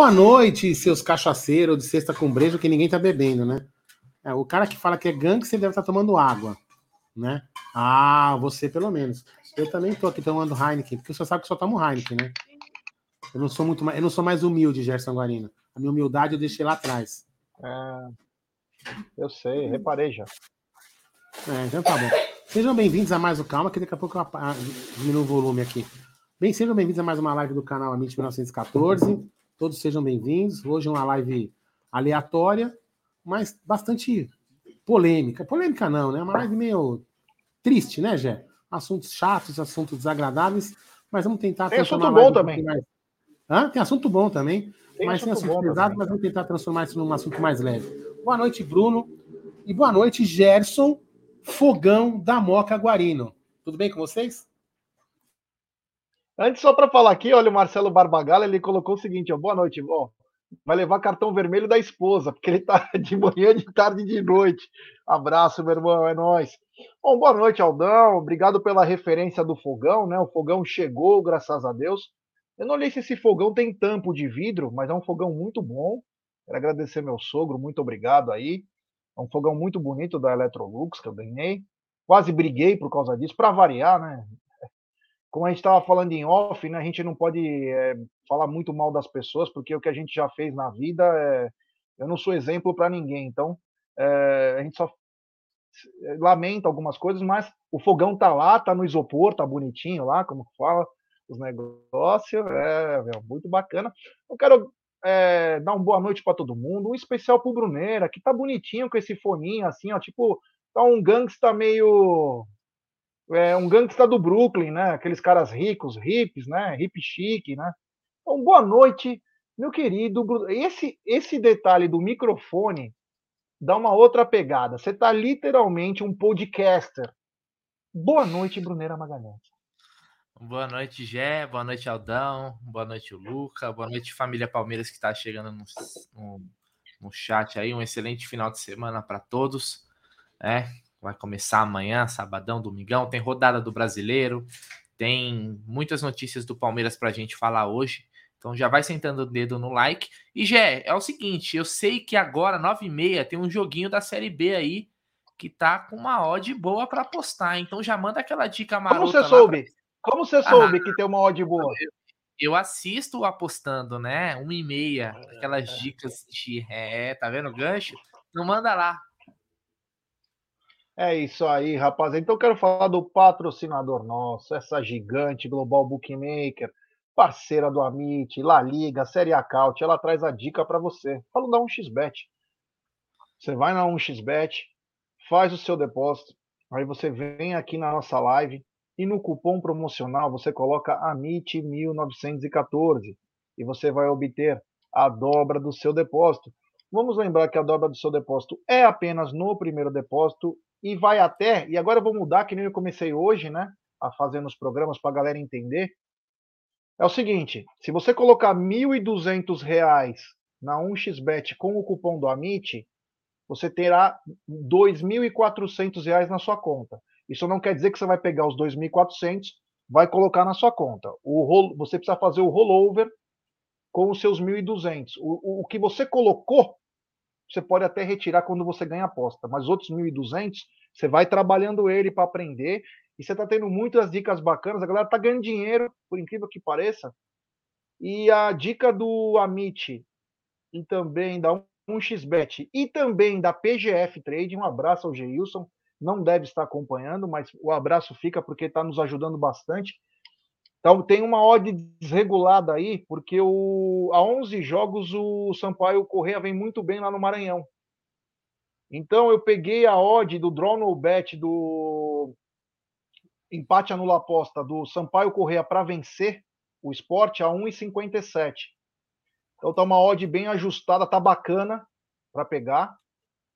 Boa noite, seus cachaceiros de sexta com brejo, que ninguém tá bebendo, né? É, o cara que fala que é gangue, você deve estar tá tomando água, né? Ah, você pelo menos. Eu também tô aqui tomando Heineken, porque você sabe que só tomo Heineken, né? Eu não sou muito mais, eu não sou mais humilde, Gerson Guarino. A minha humildade eu deixei lá atrás. É, eu sei, reparei já. É, então tá bom. Sejam bem-vindos a mais o Calma, que daqui a pouco eu diminuo o volume aqui. Bem, sejam bem-vindos a mais uma live do canal Amit 1914. Todos sejam bem-vindos. Hoje é uma live aleatória, mas bastante polêmica. Polêmica não, né? Uma live meio triste, né, Gé? Assuntos chatos, assuntos desagradáveis, mas vamos tentar... Tem assunto bom também. Mais... Hã? Tem assunto bom também, tem mas assunto tem assunto pesado, mas vamos tentar transformar isso num assunto mais leve. Boa noite, Bruno. E boa noite, Gerson Fogão da Moca Guarino. Tudo bem com vocês? Antes, só para falar aqui, olha, o Marcelo Barbagala, ele colocou o seguinte, ó, boa noite, ó, vai levar cartão vermelho da esposa, porque ele tá de manhã, de tarde e de noite. Abraço, meu irmão, é nóis. Bom, boa noite, Aldão, obrigado pela referência do fogão, né, o fogão chegou, graças a Deus. Eu não sei se esse fogão tem tampo de vidro, mas é um fogão muito bom. Quero agradecer meu sogro, muito obrigado aí. É um fogão muito bonito da Electrolux que eu ganhei. Quase briguei por causa disso, para variar, né? Como a gente estava falando em off, né? A gente não pode é, falar muito mal das pessoas, porque o que a gente já fez na vida, é... eu não sou exemplo para ninguém. Então, é... a gente só lamenta algumas coisas, mas o fogão tá lá, tá no isopor, tá bonitinho lá, como fala os negócios, é, muito bacana. Eu quero é, dar uma boa noite para todo mundo, um especial pro Bruneira, que tá bonitinho com esse foninho, assim, ó, tipo, tá um gangsta meio. É, um gangsta do Brooklyn, né? Aqueles caras ricos, hips, né? Hip chique, né? Então, boa noite, meu querido. Esse, esse detalhe do microfone dá uma outra pegada. Você tá literalmente um podcaster. Boa noite, Bruneira Magalhães. Boa noite, Gé. Boa noite, Aldão. Boa noite, Luca. Boa noite, família Palmeiras que está chegando no, no, no, chat aí. Um excelente final de semana para todos. É, vai começar amanhã, sabadão, domingão. Tem rodada do brasileiro. Tem muitas notícias do Palmeiras para a gente falar hoje. Então já vai sentando o dedo no like. E Gé, é o seguinte: eu sei que agora, 9h30, tem um joguinho da Série B aí que tá com uma odd boa para apostar. Então já manda aquela dica marota. Como você soube? Pra... Como você soube ah, que tem uma odd boa? Eu, assisto apostando, né? Uma e meia, aquelas é. dicas de é, tá vendo o gancho? Não manda lá. É isso aí, rapaz. Então quero falar do patrocinador nosso, essa gigante Global Bookmaker, parceira do Amit, La Liga, Série Acaute, ela traz a dica para você. Fala da 1xBet. Você vai na 1xBet, faz o seu depósito, aí você vem aqui na nossa live, e no cupom promocional você coloca AMIT1914 e você vai obter a dobra do seu depósito. Vamos lembrar que a dobra do seu depósito é apenas no primeiro depósito e vai até, e agora eu vou mudar, que nem eu comecei hoje, né, a fazer nos programas para a galera entender. É o seguinte, se você colocar R$ 1.200 na 1xBet com o cupom do Amit, você terá R$ 2.400 na sua conta. Isso não quer dizer que você vai pegar os 2.400, vai colocar na sua conta. O você precisa fazer o rollover com os seus 1.200. O, o, o que você colocou, você pode até retirar quando você ganha aposta, mas os outros 1.200, você vai trabalhando ele para aprender e você está tendo muitas dicas bacanas. A galera está ganhando dinheiro, por incrível que pareça. E a dica do Amit e também da 1xBet e também da PGF Trade, um abraço ao Geilson, não deve estar acompanhando, mas o abraço fica porque está nos ajudando bastante. Então tem uma odd desregulada aí, porque o, há 11 jogos o Sampaio Correia vem muito bem lá no Maranhão. Então eu peguei a odd do draw no bet do empate anula aposta do Sampaio Correia para vencer o esporte a 1,57. Então tá uma odd bem ajustada, tá bacana para pegar.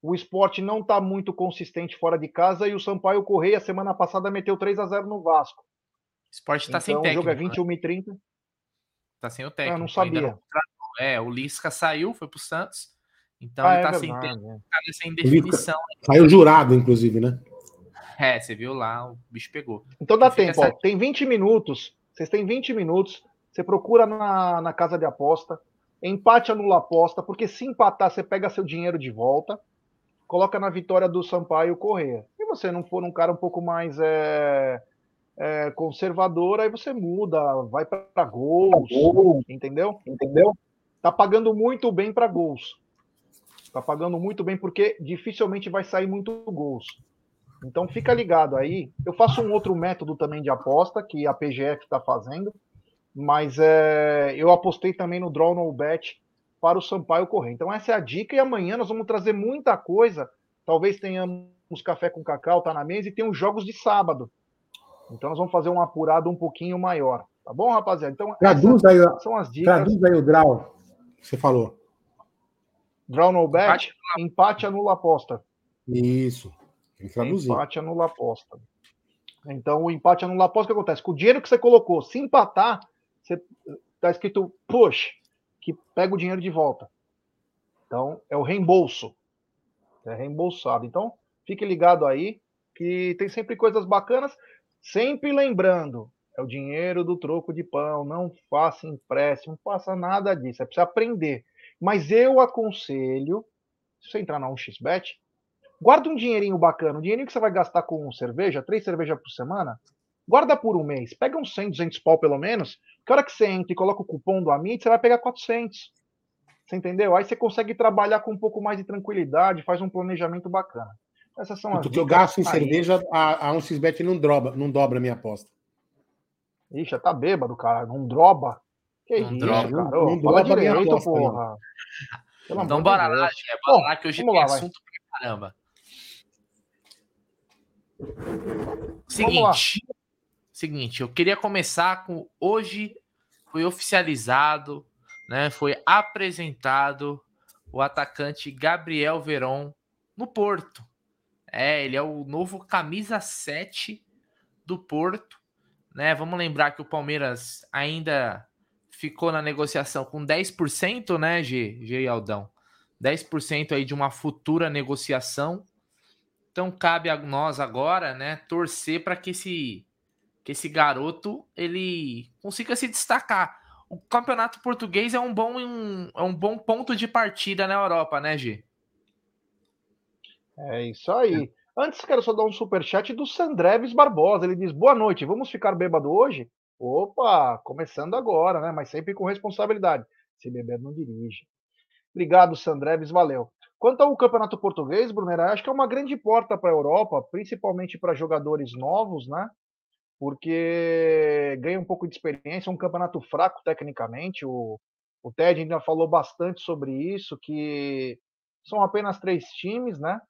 O esporte não está muito consistente fora de casa e o Sampaio Correia, semana passada, meteu 3 a 0 no Vasco. O esporte está então, sem técnico. O jogo é 21 né? e 30. Está sem o técnico. Eu não sabia. Não... É, o Lisca saiu, foi para o Santos. Então ah, ele está é sem, né? tá sem definição. Saiu jurado, inclusive, né? É, você viu lá, o bicho pegou. Então dá tempo, essa... ó, tem 20 minutos. Vocês têm 20 minutos. Você procura na, na casa de aposta empate anula aposta, porque se empatar, você pega seu dinheiro de volta, coloca na vitória do Sampaio Correia. E você não for um cara um pouco mais é, é, conservador, aí você muda, vai para gols, entendeu? Entendeu? Tá pagando muito bem para gols. Tá pagando muito bem porque dificilmente vai sair muito gols. Então fica ligado aí. Eu faço um outro método também de aposta que a PGF está fazendo, mas é, eu apostei também no Draw No Bet para o Sampaio correr. Então essa é a dica e amanhã nós vamos trazer muita coisa. Talvez tenhamos café com cacau, tá na mesa e tem os jogos de sábado. Então nós vamos fazer um apurado um pouquinho maior. Tá bom, rapaziada? Então traduz aí, são as dicas. Traduz aí o draw que você falou. Draw no bet, empate, empate anula aposta. Isso. Empate anula aposta. Então, o empate anula aposta, o que acontece? Com o dinheiro que você colocou, se empatar, você tá escrito push, que pega o dinheiro de volta. Então, é o reembolso. É reembolsado. Então, fique ligado aí, que tem sempre coisas bacanas. Sempre lembrando, é o dinheiro do troco de pão. Não faça empréstimo, não faça nada disso. É preciso aprender. Mas eu aconselho, se você entrar na 1xBet, Guarda um dinheirinho bacana, um dinheirinho que você vai gastar com cerveja, três cervejas por semana, guarda por um mês. Pega uns 100, 200 pau pelo menos, que a hora que você entra e coloca o cupom do Amit, você vai pegar 400. Você entendeu? Aí você consegue trabalhar com um pouco mais de tranquilidade, faz um planejamento bacana. Essas são as que eu gasto em cerveja, a, a 1xBet não, droba, não dobra a minha aposta. Ixi, tá bêbado, cara. Não droba. Que não isso, droba. cara. Não, não droba direito, aposta, porra. Então bora lá, Gé. Bora lá que hoje tem lá, assunto pra caramba. Seguinte, seguinte, eu queria começar com hoje foi oficializado, né? Foi apresentado o atacante Gabriel Veron no Porto. É, ele é o novo camisa 7 do Porto, né? Vamos lembrar que o Palmeiras ainda ficou na negociação com 10%, né, G, G Aldão? 10% aí de uma futura negociação então cabe a nós agora, né, torcer para que esse que esse garoto ele consiga se destacar. O campeonato português é um bom um, é um bom ponto de partida na Europa, né, G? É isso aí. Antes, quero só dar um super chat do Sandreves Barbosa. Ele diz: Boa noite, vamos ficar bêbado hoje? Opa, começando agora, né? Mas sempre com responsabilidade. Se beber, não dirige. Obrigado, Sandreves, valeu. Quanto ao campeonato português, Brunera, acho que é uma grande porta para a Europa, principalmente para jogadores novos, né? Porque ganha um pouco de experiência, é um campeonato fraco tecnicamente. O, o Ted ainda falou bastante sobre isso, que são apenas três times, né?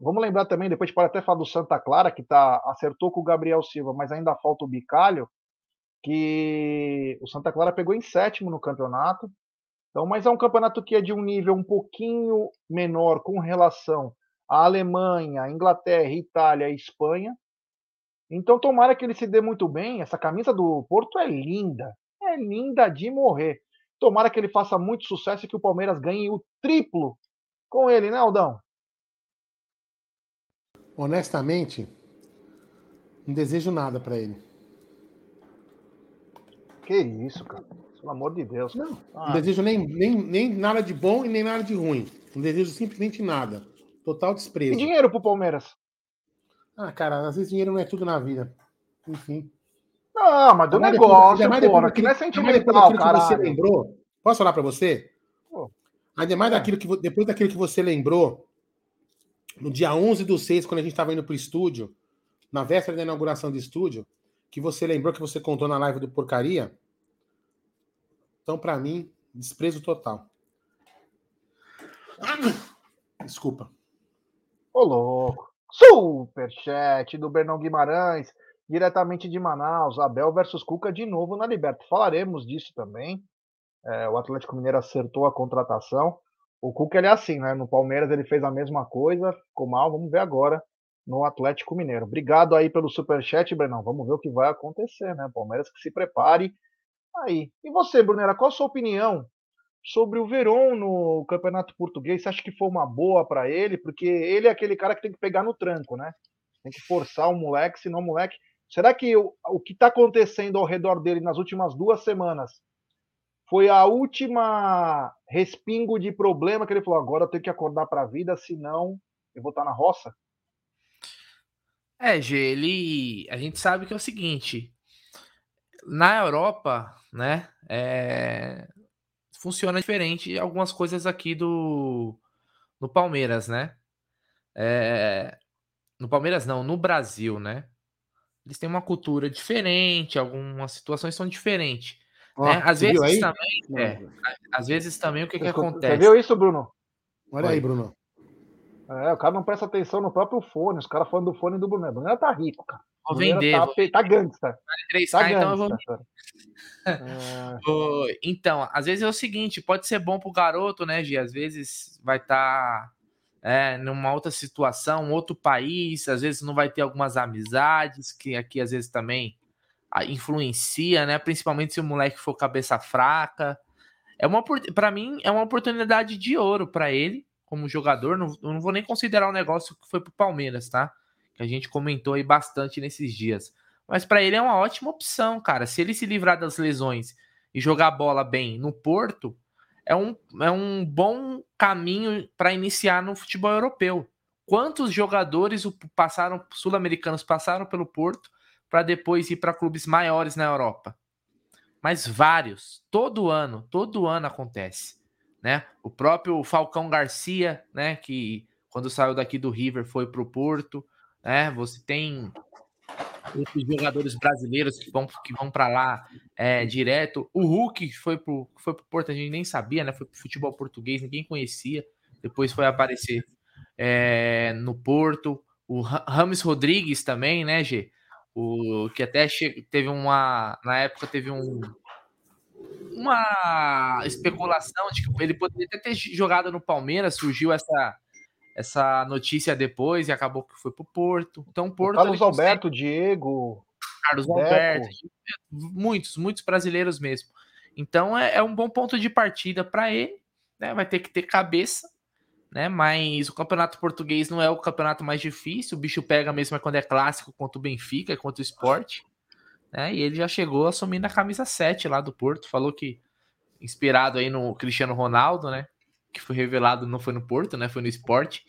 Vamos lembrar também, depois pode até falar do Santa Clara, que tá, acertou com o Gabriel Silva, mas ainda falta o Bicalho, que o Santa Clara pegou em sétimo no campeonato, então, mas é um campeonato que é de um nível um pouquinho menor com relação à Alemanha, Inglaterra, Itália e Espanha. Então, tomara que ele se dê muito bem. Essa camisa do Porto é linda, é linda de morrer. Tomara que ele faça muito sucesso e que o Palmeiras ganhe o triplo com ele, né, Aldão? Honestamente, não desejo nada para ele. Que isso, cara. Pelo amor de Deus. Não, ah. não desejo nem, nem, nem nada de bom e nem nada de ruim. Não desejo simplesmente nada. Total desprezo. E dinheiro pro Palmeiras? Ah, cara, às vezes dinheiro não é tudo na vida. Enfim. Não, mas do ainda negócio, mais porra, que não é sentimental, cara. você lembrou, posso falar para você? Pô. Ainda mais é. daquilo que, depois daquilo que você lembrou, no dia 11 do 6, quando a gente estava indo pro estúdio, na véspera da inauguração do estúdio, que você lembrou que você contou na live do Porcaria, então, para mim, desprezo total. Desculpa. Ô, louco. Superchat do Bernão Guimarães, diretamente de Manaus. Abel versus Cuca de novo na Liberta. Falaremos disso também. É, o Atlético Mineiro acertou a contratação. O Cuca ele é assim, né? No Palmeiras ele fez a mesma coisa, ficou mal. Vamos ver agora no Atlético Mineiro. Obrigado aí pelo superchat, Bernão. Vamos ver o que vai acontecer, né? Palmeiras que se prepare Aí. E você, Brunera, qual a sua opinião sobre o Verón no Campeonato Português? Você acha que foi uma boa para ele? Porque ele é aquele cara que tem que pegar no tranco, né? Tem que forçar o moleque, senão o moleque. Será que o, o que está acontecendo ao redor dele nas últimas duas semanas foi a última respingo de problema que ele falou: agora eu tenho que acordar para a vida, senão eu vou estar na roça? É, G, ele. A gente sabe que é o seguinte: na Europa, né, é, funciona diferente algumas coisas aqui do no Palmeiras, né? É, no Palmeiras não, no Brasil, né? Eles têm uma cultura diferente, algumas situações são diferentes. Oh, né? Às vezes também, é, às vezes também o que, que acontece? Você viu isso, Bruno? Olha Oi. aí, Bruno. É, o cara não presta atenção no próprio fone. Os caras falando do fone do Bruno. O Bruno tá rico, cara. Vou vender. Tá, vou... tá gangsta. tá então eu vou. É... então, às vezes é o seguinte: pode ser bom pro garoto, né, Gi? Às vezes vai estar. Tá, é, numa outra situação, outro país, às vezes não vai ter algumas amizades, que aqui às vezes também influencia, né? Principalmente se o moleque for cabeça fraca. É uma para mim é uma oportunidade de ouro para ele como jogador. Não, eu não vou nem considerar o negócio que foi pro Palmeiras, tá? Que a gente comentou aí bastante nesses dias. Mas para ele é uma ótima opção, cara. Se ele se livrar das lesões e jogar bola bem no Porto, é um, é um bom caminho para iniciar no futebol europeu. Quantos jogadores passaram sul-americanos passaram pelo Porto para depois ir para clubes maiores na Europa. Mas vários, todo ano, todo ano acontece, né? O próprio Falcão Garcia, né, que quando saiu daqui do River foi para o Porto, né? Você tem esses jogadores brasileiros que vão, que vão para lá é, direto. O Hulk foi pro, foi pro Porto, a gente nem sabia, né? Foi pro futebol português, ninguém conhecia. Depois foi aparecer é, no Porto. O Rames Rodrigues também, né, G? O que até che... teve uma na época teve um uma especulação de que ele poderia ter jogado no Palmeiras, surgiu essa essa notícia depois e acabou que foi pro Porto. Então Porto Carlos Alberto, consegue... Diego, Carlos Deco. Alberto, muitos, muitos brasileiros mesmo. Então é, é um bom ponto de partida para ele, né? Vai ter que ter cabeça né? Mas o campeonato português não é o campeonato mais difícil. O bicho pega mesmo é quando é clássico contra o Benfica, contra o esporte. Né? E ele já chegou assumindo a camisa 7 lá do Porto. Falou que, inspirado aí no Cristiano Ronaldo, né? Que foi revelado, não foi no Porto, né? Foi no esporte.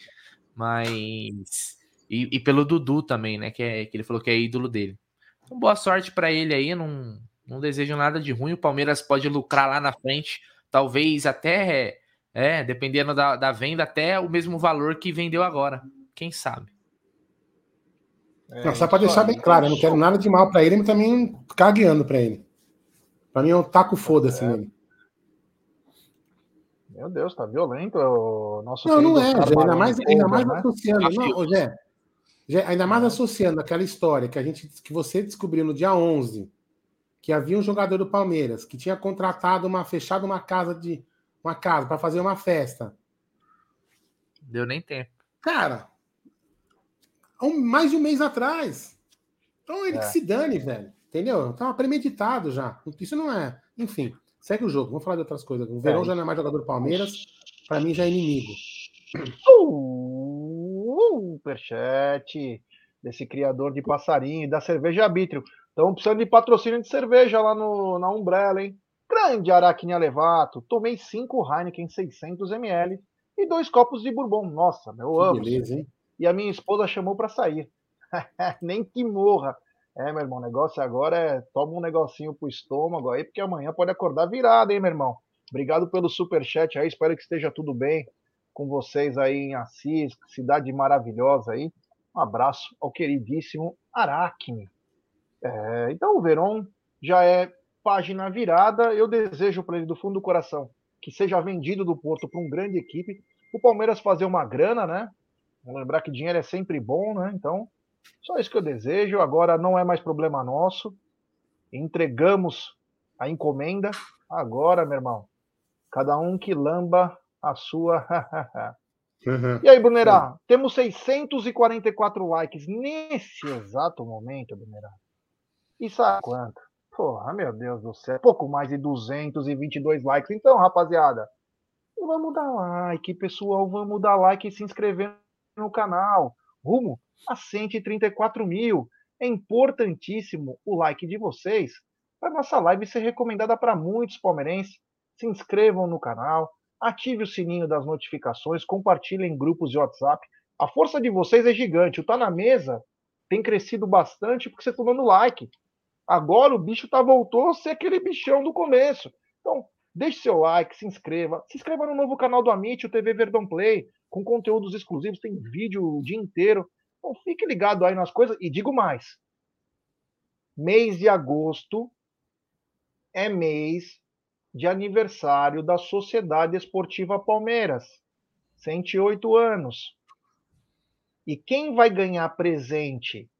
Mas. E, e pelo Dudu também, né? Que, é, que ele falou que é ídolo dele. Então, boa sorte para ele aí. Não, não desejo nada de ruim. O Palmeiras pode lucrar lá na frente. Talvez até é, dependendo da, da venda, até o mesmo valor que vendeu agora. Quem sabe? É, não, só para deixar bem claro, eu não quero nada de mal para ele, mas também cagueando para ele. Para mim é um taco foda-se é. nele. Meu Deus, tá violento o nosso Não, não é, Zé, ainda mais, ainda mais né? associando. Não, Zé, Zé, ainda mais associando aquela história que a gente que você descobriu no dia 11, que havia um jogador do Palmeiras que tinha contratado uma fechado uma casa de uma casa para fazer uma festa. Deu nem tempo. Cara, um, mais de um mês atrás. Então ele é. que se dane, velho. Entendeu? Tava premeditado já. Isso não é. Enfim, segue o jogo. Vamos falar de outras coisas. O Verão é. já não é mais jogador do Palmeiras. Para mim já é inimigo. Uh, superchat desse criador de passarinho e da cerveja arbítrio. Estão precisando de patrocínio de cerveja lá no, na Umbrella, hein? Grande Aracne Alevato, tomei cinco Heineken 600ml e dois copos de bourbon. Nossa, meu que amo. Beleza, hein? E a minha esposa chamou para sair. Nem que morra. É, meu irmão, o negócio agora é toma um negocinho pro estômago aí, porque amanhã pode acordar virado, hein, meu irmão? Obrigado pelo super chat aí, espero que esteja tudo bem com vocês aí em Assis, cidade maravilhosa aí. Um abraço ao queridíssimo Aracne. É, então o Veron já é página virada. Eu desejo para ele, do fundo do coração, que seja vendido do Porto para uma grande equipe. O Palmeiras fazer uma grana, né? Vamos lembrar que dinheiro é sempre bom, né? Então, só isso que eu desejo. Agora não é mais problema nosso. Entregamos a encomenda. Agora, meu irmão, cada um que lamba a sua. uhum. E aí, Brunerá, temos 644 likes nesse exato momento, Brunerá. E sabe quanto? Porra, meu Deus do céu. Pouco mais de 222 likes. Então, rapaziada, vamos dar like, pessoal. Vamos dar like e se inscrever no canal. Rumo a 134 mil. É importantíssimo o like de vocês para nossa live ser recomendada para muitos palmeirenses. se inscrevam no canal, ative o sininho das notificações, compartilhem em grupos de WhatsApp. A força de vocês é gigante. O Tá na Mesa tem crescido bastante porque vocês estão dando like. Agora o bicho tá voltou a ser aquele bichão do começo. Então, deixe seu like, se inscreva. Se inscreva no novo canal do Amit, o TV Verdão Play, com conteúdos exclusivos, tem vídeo o dia inteiro. Então, fique ligado aí nas coisas. E digo mais: mês de agosto é mês de aniversário da Sociedade Esportiva Palmeiras. 108 anos. E quem vai ganhar presente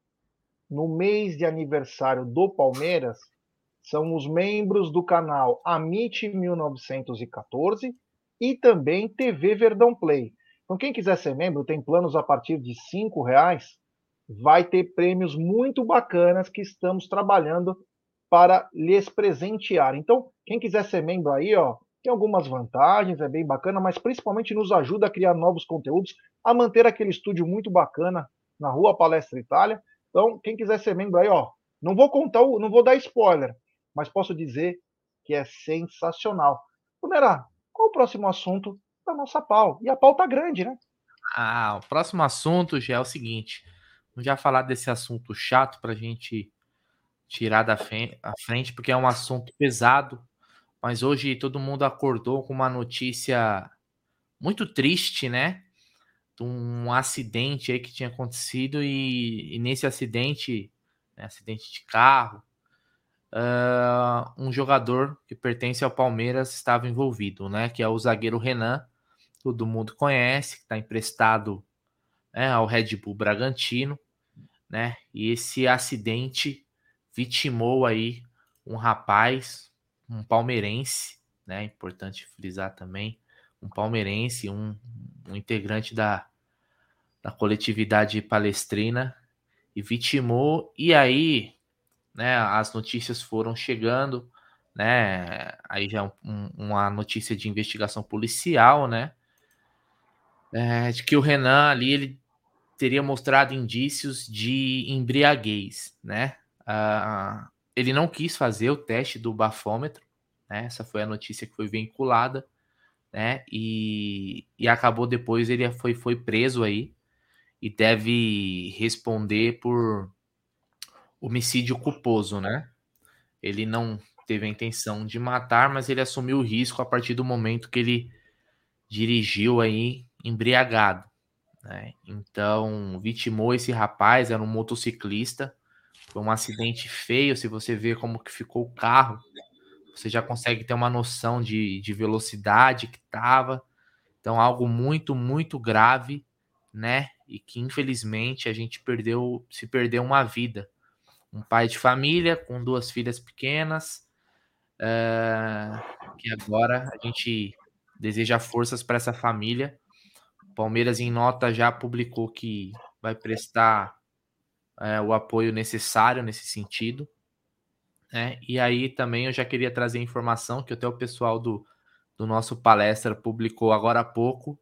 no mês de aniversário do Palmeiras são os membros do canal Amit 1914 e também TV Verdão Play. Então, quem quiser ser membro, tem planos a partir de R$ reais, vai ter prêmios muito bacanas que estamos trabalhando para lhes presentear. Então, quem quiser ser membro aí, ó, tem algumas vantagens, é bem bacana, mas principalmente nos ajuda a criar novos conteúdos, a manter aquele estúdio muito bacana na Rua Palestra Itália. Então, quem quiser ser membro aí, ó, não vou contar, não vou dar spoiler, mas posso dizer que é sensacional. Brunerá, qual o próximo assunto da nossa pau? E a pau tá grande, né? Ah, o próximo assunto já é o seguinte. Vamos já falar desse assunto chato para a gente tirar da frente, porque é um assunto pesado. Mas hoje todo mundo acordou com uma notícia muito triste, né? Um acidente aí que tinha acontecido e, e nesse acidente, né, acidente de carro, uh, um jogador que pertence ao Palmeiras estava envolvido, né? Que é o zagueiro Renan, todo mundo conhece, que está emprestado né, ao Red Bull Bragantino, né? E esse acidente vitimou aí um rapaz, um palmeirense, né? Importante frisar também, um palmeirense, um, um integrante da, da coletividade palestrina e vitimou. E aí, né? As notícias foram chegando, né? Aí já um, uma notícia de investigação policial, né? É, de que o Renan ali ele teria mostrado indícios de embriaguez, né? Ele não quis fazer o teste do bafômetro, né? Essa foi a notícia que foi vinculada, né? E, e acabou depois ele foi, foi preso aí e deve responder por homicídio culposo, né? Ele não teve a intenção de matar, mas ele assumiu o risco a partir do momento que ele dirigiu aí embriagado, né? Então, vitimou esse rapaz, era um motociclista, foi um acidente feio, se você vê como que ficou o carro, você já consegue ter uma noção de, de velocidade que estava. Então, algo muito, muito grave, né? E que infelizmente a gente perdeu, se perdeu uma vida. Um pai de família com duas filhas pequenas, uh, que agora a gente deseja forças para essa família. Palmeiras, em nota, já publicou que vai prestar é, o apoio necessário nesse sentido. Né? E aí também eu já queria trazer informação que até o pessoal do, do nosso palestra publicou agora há pouco,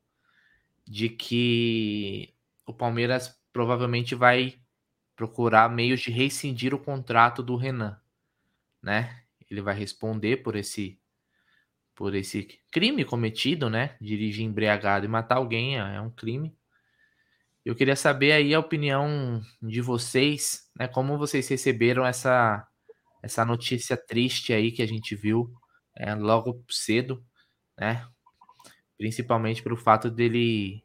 de que o Palmeiras provavelmente vai procurar meios de rescindir o contrato do Renan, né? Ele vai responder por esse por esse crime cometido, né? Dirigir embriagado e matar alguém é, é um crime. Eu queria saber aí a opinião de vocês, né? Como vocês receberam essa, essa notícia triste aí que a gente viu é, logo cedo, né? Principalmente pelo fato dele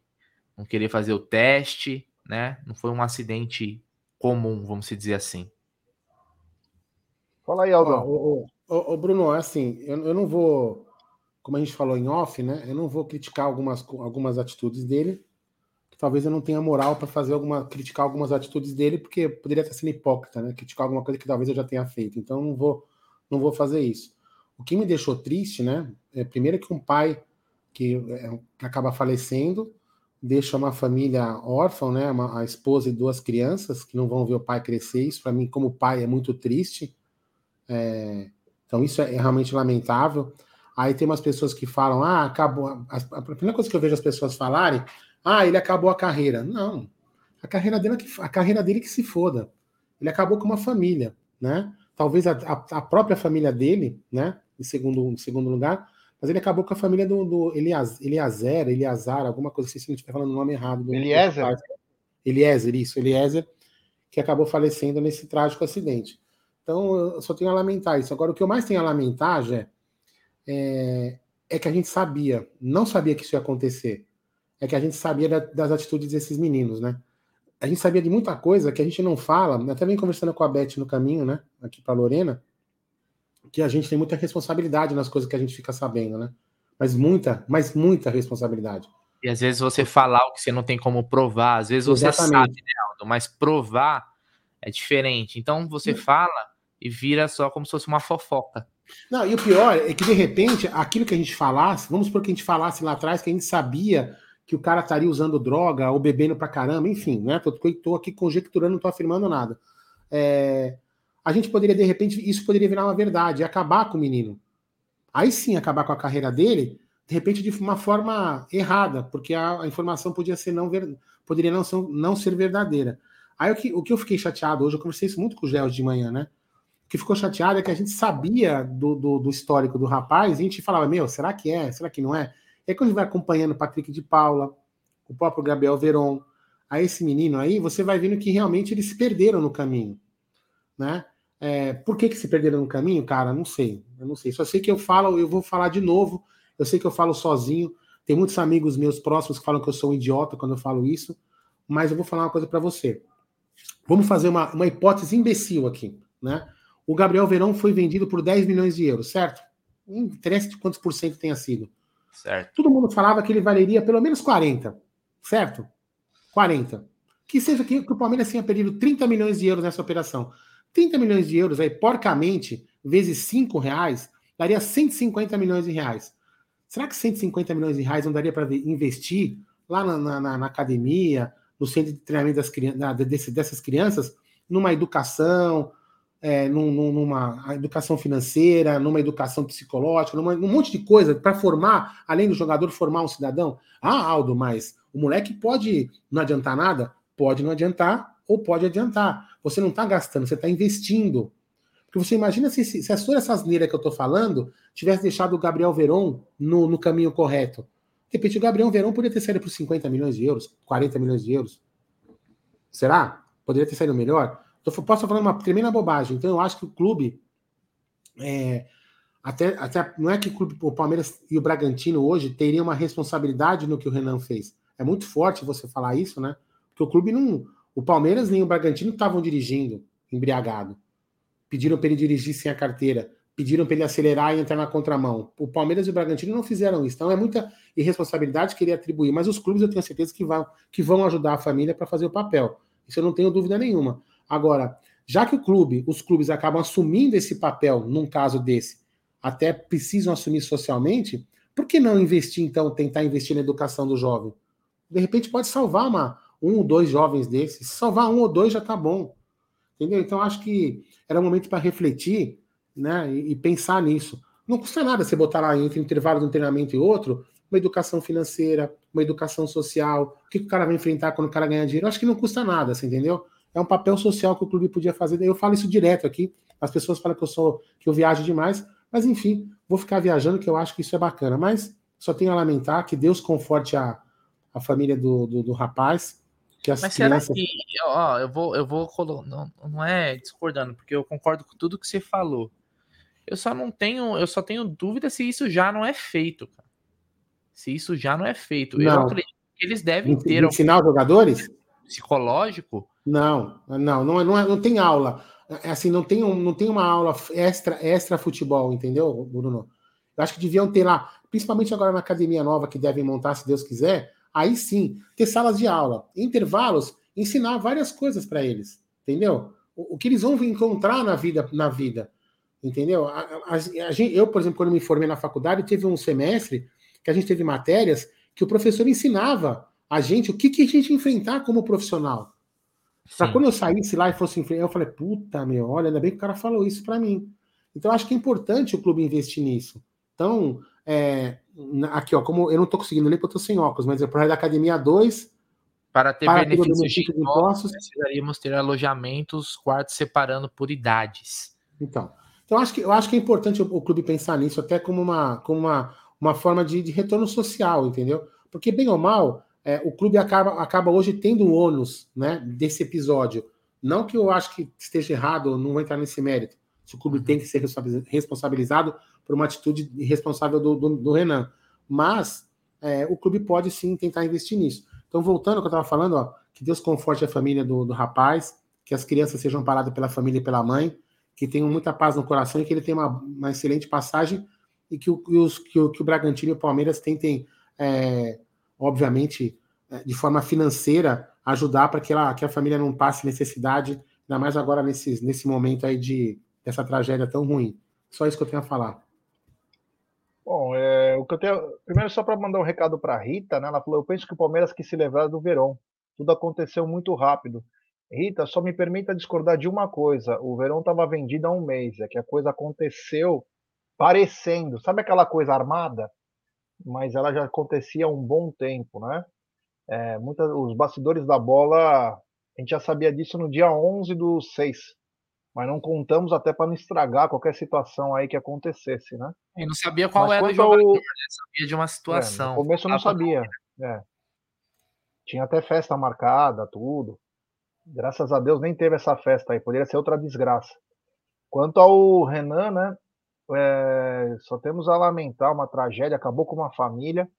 não querer fazer o teste, né? Não foi um acidente comum, vamos dizer assim. Fala aí, Aldão. Ô, ô, ô, Bruno, é assim, eu, eu não vou, como a gente falou em off, né? Eu não vou criticar algumas, algumas atitudes dele, talvez eu não tenha moral para fazer alguma criticar algumas atitudes dele, porque poderia estar sendo hipócrita, né? Criticar alguma coisa que talvez eu já tenha feito. Então não vou não vou fazer isso. O que me deixou triste, né? É primeiro que um pai que, é, que acaba falecendo deixa uma família órfã, né? Uma, a esposa e duas crianças que não vão ver o pai crescer. Isso para mim, como pai, é muito triste. É, então isso é, é realmente lamentável. Aí tem umas pessoas que falam, ah, acabou. A, a primeira coisa que eu vejo as pessoas falarem ah, ele acabou a carreira. Não. A carreira dele, é a carreira dele que se foda. Ele acabou com uma família, né? Talvez a, a, a própria família dele, né? Em segundo, em segundo lugar, Mas ele acabou com a família do, do Eliaz, Eliazer, Eliazar, alguma coisa assim, se não estiver falando o nome errado. Do, Eliezer? Eliezer, isso, Eliezer, que acabou falecendo nesse trágico acidente. Então, eu só tenho a lamentar isso. Agora, o que eu mais tenho a lamentar, Jé, é, é que a gente sabia, não sabia que isso ia acontecer. É que a gente sabia da, das atitudes desses meninos, né? A gente sabia de muita coisa que a gente não fala, até vem conversando com a Beth no caminho, né? Aqui para Lorena, que a gente tem muita responsabilidade nas coisas que a gente fica sabendo, né? Mas muita, mas muita responsabilidade. E às vezes você falar o que você não tem como provar, às vezes você Exatamente. sabe, né, Aldo? Mas provar é diferente. Então você fala e vira só como se fosse uma fofoca. Não, e o pior é que de repente aquilo que a gente falasse, vamos supor que a gente falasse lá atrás que a gente sabia que o cara estaria usando droga ou bebendo pra caramba, enfim, né? Tô, tô aqui conjecturando, não tô afirmando nada. É, a gente poderia, de repente, isso poderia virar uma verdade, acabar com o menino. Aí sim, acabar com a carreira dele, de repente, de uma forma errada, porque a, a informação podia ser não ver, poderia não ser, não ser verdadeira. Aí o que, o que eu fiquei chateado hoje, eu conversei isso muito com o Gel de manhã, né? O que ficou chateado é que a gente sabia do, do, do histórico do rapaz e a gente falava, meu, será que é? Será que não é? E aí quando a gente vai acompanhando o Patrick de Paula, o próprio Gabriel Veron, a esse menino aí, você vai vendo que realmente eles se perderam no caminho, né? É, por que, que se perderam no caminho, cara? Não sei. Eu não sei. Só sei que eu falo, eu vou falar de novo. Eu sei que eu falo sozinho. Tem muitos amigos meus próximos que falam que eu sou um idiota quando eu falo isso. Mas eu vou falar uma coisa para você. Vamos fazer uma, uma hipótese imbecil aqui, né? O Gabriel Verão foi vendido por 10 milhões de euros, certo? Não interessa de quantos por cento tenha sido. Certo. Todo mundo falava que ele valeria pelo menos 40, certo? 40. Que seja que, que o Palmeiras tenha perdido 30 milhões de euros nessa operação. 30 milhões de euros aí, porcamente, vezes 5 reais, daria 150 milhões de reais. Será que 150 milhões de reais não daria para investir lá na, na, na, academia, no centro de treinamento das, desse, dessas crianças, numa educação, é, num, numa educação financeira, numa educação psicológica, numa, num monte de coisa para formar, além do jogador, formar um cidadão? Ah, Aldo, mas o moleque pode não adiantar nada? Pode não adiantar ou pode adiantar. Você não está gastando, você está investindo. Porque você imagina se, se, se a sua essa asneira que eu estou falando tivesse deixado o Gabriel Veron no, no caminho correto. De repente, o Gabriel Verón poderia ter saído por 50 milhões de euros, 40 milhões de euros. Será? Poderia ter saído melhor? Eu posso estar falando uma tremenda bobagem. Então, eu acho que o clube. É, até, até não é que o, clube, o Palmeiras e o Bragantino hoje teriam uma responsabilidade no que o Renan fez. É muito forte você falar isso, né? Porque o clube não. O Palmeiras nem o Bragantino estavam dirigindo embriagado. Pediram para ele dirigir sem a carteira. Pediram para ele acelerar e entrar na contramão. O Palmeiras e o Bragantino não fizeram isso. Então é muita irresponsabilidade querer atribuir. Mas os clubes eu tenho certeza que vão, que vão ajudar a família para fazer o papel. Isso eu não tenho dúvida nenhuma. Agora, já que o clube, os clubes acabam assumindo esse papel num caso desse, até precisam assumir socialmente, por que não investir, então, tentar investir na educação do jovem? De repente pode salvar uma, um ou dois jovens desses. Se salvar um ou dois já tá bom. Entendeu? Então acho que era um momento para refletir né, e, e, pensar nisso. Não custa nada você botar lá entre intervalo de um treinamento e outro uma educação financeira, uma educação social, o que, que o cara vai enfrentar quando o cara ganha dinheiro. Acho que não custa nada, você entendeu? É um papel social que o clube podia fazer. Eu falo isso direto aqui. As pessoas falam que eu sou que eu viajo demais, mas enfim, vou ficar viajando que eu acho que isso é bacana. Mas só tenho a lamentar que Deus conforte a, a família do, do, do rapaz que as Mas crianças... será que, ó, eu vou, eu vou, não, não é discordando, porque eu concordo com tudo que você falou. Eu só não tenho, eu só tenho dúvida se isso já não é feito, cara. Se isso já não é feito. Não. Eu acredito que eles devem ter. Ensinar os jogadores? Psicológico? Não, não, não, não, é, não tem aula. É assim, não tem, um, não tem uma aula extra, extra futebol, entendeu, Bruno? Eu acho que deviam ter lá, principalmente agora na academia nova que devem montar, se Deus quiser, aí sim, ter salas de aula, intervalos, ensinar várias coisas para eles, entendeu? O, o, que eles vão encontrar na vida, na vida, entendeu? A, a, a, eu, por exemplo, quando me formei na faculdade, teve um semestre que a gente teve matérias que o professor ensinava a gente o que, que a gente enfrentar como profissional. Para quando eu saísse lá e fosse enfrentar, eu falei, puta, meu, olha, ainda bem que o cara falou isso para mim. Então, acho que é importante o clube investir nisso. Então, é, aqui, ó, como eu não estou conseguindo ler porque eu estou sem óculos, mas é projeto da Academia 2. Para ter para benefícios benefício de impostos, precisaríamos ter alojamentos, quartos separando por idades. Então, então acho que, eu acho que é importante o, o clube pensar nisso, até como uma, como uma, uma forma de, de retorno social, entendeu? Porque, bem ou mal, é, o clube acaba, acaba hoje tendo um ônus né, desse episódio. Não que eu acho que esteja errado, não vou entrar nesse mérito. Se o clube tem que ser responsabilizado por uma atitude irresponsável do, do, do Renan. Mas é, o clube pode sim tentar investir nisso. Então, voltando ao que eu estava falando, ó, que Deus conforte a família do, do rapaz, que as crianças sejam paradas pela família e pela mãe, que tenham muita paz no coração e que ele tenha uma, uma excelente passagem e que o, que, os, que, o, que o Bragantino e o Palmeiras tentem, é, obviamente, é, de forma financeira, ajudar para que, que a família não passe necessidade, ainda mais agora nesse, nesse momento aí de, dessa tragédia tão ruim. Só isso que eu tenho a falar. Bom, é, o que eu tenho. Primeiro, só para mandar um recado para a Rita, né? Ela falou: eu penso que o Palmeiras quis se livrar do Verão. Tudo aconteceu muito rápido. Rita, só me permita discordar de uma coisa: o Verão estava vendido há um mês, é que a coisa aconteceu parecendo, sabe aquela coisa armada? Mas ela já acontecia há um bom tempo, né? É, os bastidores da bola, a gente já sabia disso no dia 11 do 6, mas não contamos até para não estragar qualquer situação aí que acontecesse, né? E não sabia qual mas era o jogador, né? sabia de uma situação. É, no começo eu não sabia. É. Tinha até festa marcada, tudo. Graças a Deus nem teve essa festa aí, poderia ser outra desgraça. Quanto ao Renan, né? É, só temos a lamentar uma tragédia, acabou com uma família.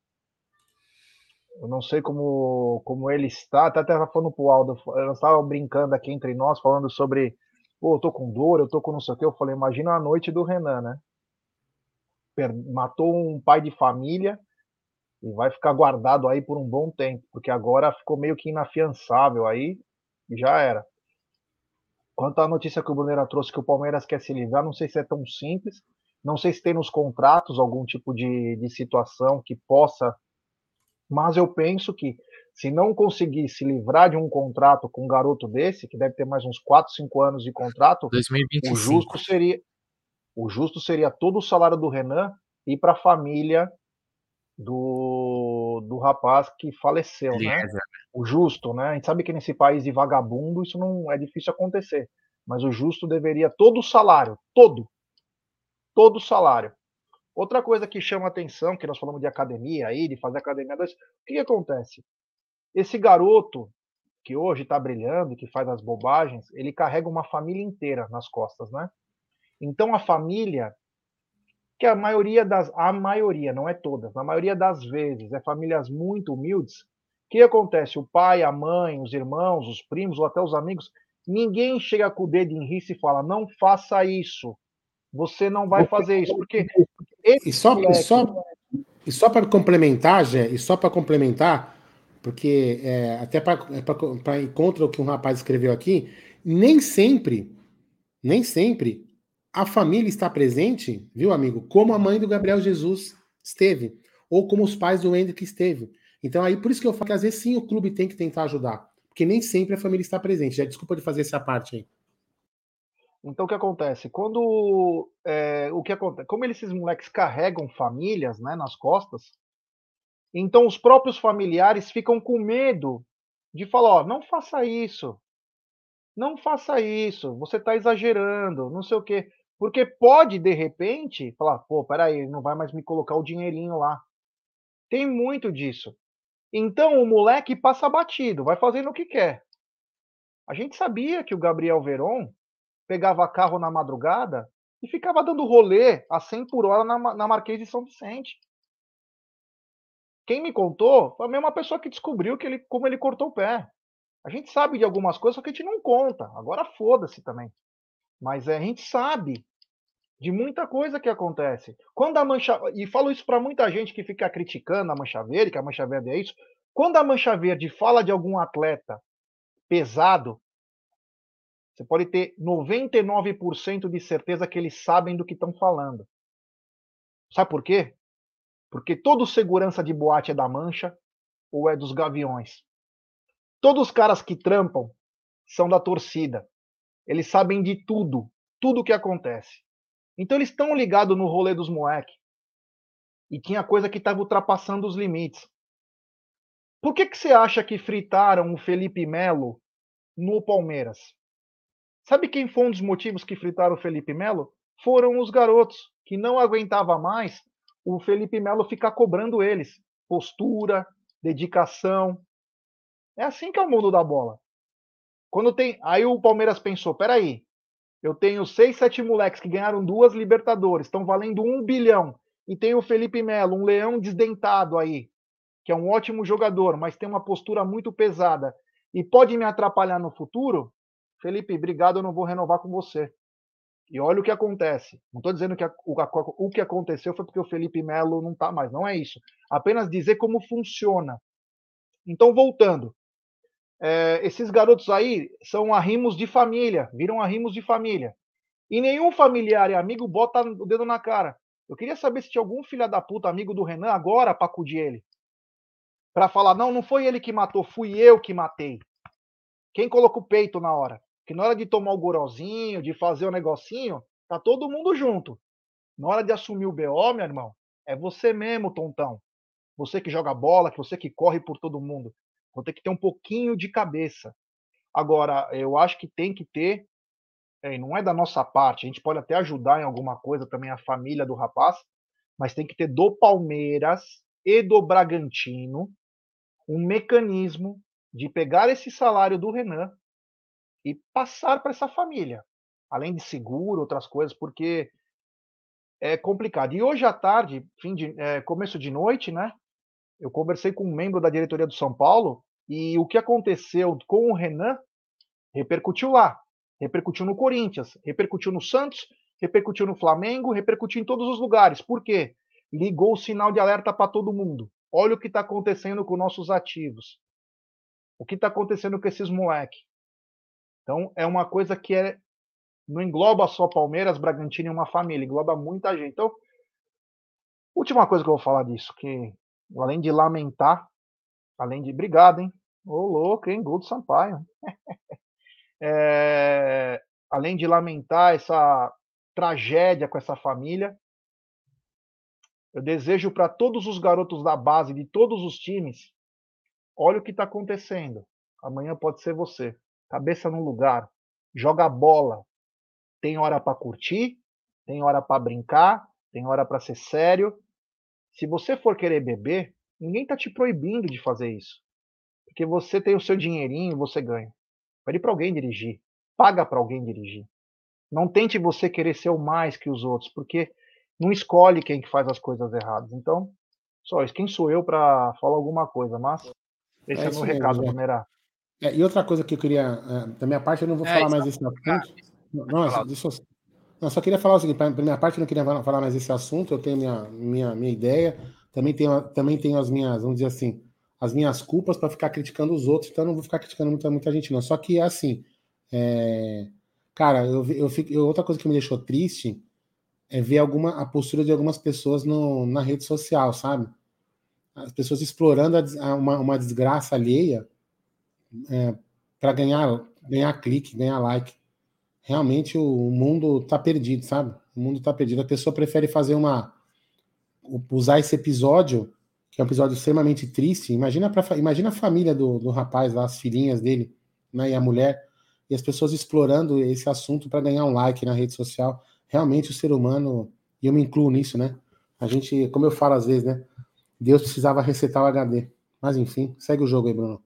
Eu não sei como, como ele está, até estava falando pro Aldo, nós estávamos brincando aqui entre nós, falando sobre, pô, eu tô com dor, eu tô com não sei o que. Eu falei, imagina a noite do Renan, né? Matou um pai de família e vai ficar guardado aí por um bom tempo, porque agora ficou meio que inafiançável aí e já era. Quanto à notícia que o Brunera trouxe que o Palmeiras quer se livrar, não sei se é tão simples, não sei se tem nos contratos algum tipo de, de situação que possa, mas eu penso que se não conseguir se livrar de um contrato com um garoto desse, que deve ter mais uns 4, 5 anos de contrato, 2025. o justo seria o justo seria todo o salário do Renan ir para a família do, do rapaz que faleceu, né? O justo, né? A gente sabe que nesse país de vagabundo isso não é difícil acontecer, mas o justo deveria todo o salário, todo, todo o salário. Outra coisa que chama atenção, que nós falamos de academia aí, de fazer academia 2, o que, que acontece? Esse garoto que hoje está brilhando, que faz as bobagens, ele carrega uma família inteira nas costas, né? Então a família que a maioria das a maioria, não é todas, na maioria das vezes é famílias muito humildes. O que acontece? O pai, a mãe, os irmãos, os primos ou até os amigos, ninguém chega com o dedo em risco e fala: "Não faça isso. Você não vai fazer isso", porque e só moleque... e só e só para complementar, Gé, e só para complementar, porque é, até para encontrar o que um rapaz escreveu aqui, nem sempre, nem sempre a família está presente, viu, amigo? Como a mãe do Gabriel Jesus esteve, ou como os pais do Hendrick esteve. Então, aí por isso que eu falo que às vezes sim o clube tem que tentar ajudar, porque nem sempre a família está presente. Já desculpa de fazer essa parte aí. Então o que acontece? Quando é, o que acontece? Como esses moleques carregam famílias, né, nas costas, então os próprios familiares ficam com medo de falar, ó, não faça isso, não faça isso, você está exagerando, não sei o quê. Porque pode, de repente, falar, pô, peraí, não vai mais me colocar o dinheirinho lá. Tem muito disso. Então o moleque passa batido, vai fazendo o que quer. A gente sabia que o Gabriel Veron pegava carro na madrugada e ficava dando rolê a 100 por hora na, na Marquês de São Vicente. Quem me contou foi a mesma pessoa que descobriu que ele, como ele cortou o pé. A gente sabe de algumas coisas, só que a gente não conta. Agora foda-se também. Mas é, a gente sabe de muita coisa que acontece. Quando a mancha e falo isso para muita gente que fica criticando a mancha verde, que a mancha verde é isso. Quando a mancha verde fala de algum atleta pesado, você pode ter 99% de certeza que eles sabem do que estão falando. Sabe por quê? Porque todo segurança de boate é da mancha ou é dos gaviões. Todos os caras que trampam são da torcida. Eles sabem de tudo, tudo o que acontece. Então eles estão ligados no rolê dos moleque. E tinha coisa que estava ultrapassando os limites. Por que, que você acha que fritaram o Felipe Melo no Palmeiras? Sabe quem foi um dos motivos que fritaram o Felipe Melo? Foram os garotos que não aguentava mais o Felipe Melo ficar cobrando eles. Postura, dedicação. É assim que é o mundo da bola. Quando tem. Aí o Palmeiras pensou: peraí, eu tenho seis, sete moleques que ganharam duas Libertadores, estão valendo um bilhão. E tem o Felipe Melo, um leão desdentado aí, que é um ótimo jogador, mas tem uma postura muito pesada e pode me atrapalhar no futuro. Felipe, obrigado, eu não vou renovar com você. E olha o que acontece. Não estou dizendo que a, o, a, o, que aconteceu foi porque o Felipe Melo não está mais. Não é isso. Apenas dizer como funciona. Então, voltando. É, esses garotos aí são arrimos de família. Viram arrimos de família. E nenhum familiar e amigo bota o dedo na cara. Eu queria saber se tinha algum filho da puta amigo do Renan agora para acudir ele. Para falar, não, não foi ele que matou, fui eu que matei. Quem colocou o peito na hora? Que na hora de tomar o gorozinho, de fazer o negocinho, tá todo mundo junto. Na hora de assumir o BO, meu irmão, é você mesmo, tontão. Você que joga bola, que você que corre por todo mundo. Vou ter que ter um pouquinho de cabeça. Agora, eu acho que tem que ter, é, não é da nossa parte, a gente pode até ajudar em alguma coisa também a família do rapaz, mas tem que ter do Palmeiras e do Bragantino um mecanismo de pegar esse salário do Renan e passar para essa família, além de seguro, outras coisas, porque é complicado. E hoje à tarde, fim de, é, começo de noite, né? Eu conversei com um membro da diretoria do São Paulo e o que aconteceu com o Renan repercutiu lá, repercutiu no Corinthians, repercutiu no Santos, repercutiu no Flamengo, repercutiu em todos os lugares. Por quê? Ligou o sinal de alerta para todo mundo. Olha o que está acontecendo com nossos ativos. O que está acontecendo com esses moleques. Então, é uma coisa que é, não engloba só Palmeiras, Bragantino e uma família, engloba muita gente. Então, última coisa que eu vou falar disso, que além de lamentar, além de. Obrigado, hein? Ô, louco, hein? Do Sampaio. é, além de lamentar essa tragédia com essa família, eu desejo para todos os garotos da base de todos os times, olha o que está acontecendo. Amanhã pode ser você cabeça no lugar, joga bola. Tem hora para curtir, tem hora para brincar, tem hora para ser sério. Se você for querer beber, ninguém está te proibindo de fazer isso. Porque você tem o seu dinheirinho, você ganha. Pede para alguém dirigir, paga para alguém dirigir. Não tente você querer ser o mais que os outros, porque não escolhe quem que faz as coisas erradas. Então, só isso. Quem sou eu para falar alguma coisa? Mas esse é, é o meu recado, Numerá. É, e outra coisa que eu queria, é, da minha parte, eu não vou é, falar mais desse assunto. Não, deixa eu, não, só queria falar o seguinte: da minha parte, eu não queria falar mais desse assunto. Eu tenho minha, minha, minha ideia, também tenho, também tenho as minhas, vamos dizer assim, as minhas culpas para ficar criticando os outros, então eu não vou ficar criticando muita, muita gente, não. Só que é assim, é, cara, eu, eu, eu, outra coisa que me deixou triste é ver alguma, a postura de algumas pessoas no, na rede social, sabe? As pessoas explorando a, uma, uma desgraça alheia é, para ganhar, ganhar clique, ganhar like. Realmente o mundo está perdido, sabe? O mundo está perdido. A pessoa prefere fazer uma. usar esse episódio, que é um episódio extremamente triste. Imagina, pra, imagina a família do, do rapaz lá, as filhinhas dele, né, e a mulher, e as pessoas explorando esse assunto para ganhar um like na rede social. Realmente o ser humano, e eu me incluo nisso, né? A gente, como eu falo às vezes, né? Deus precisava resetar o HD. Mas enfim, segue o jogo aí, Bruno.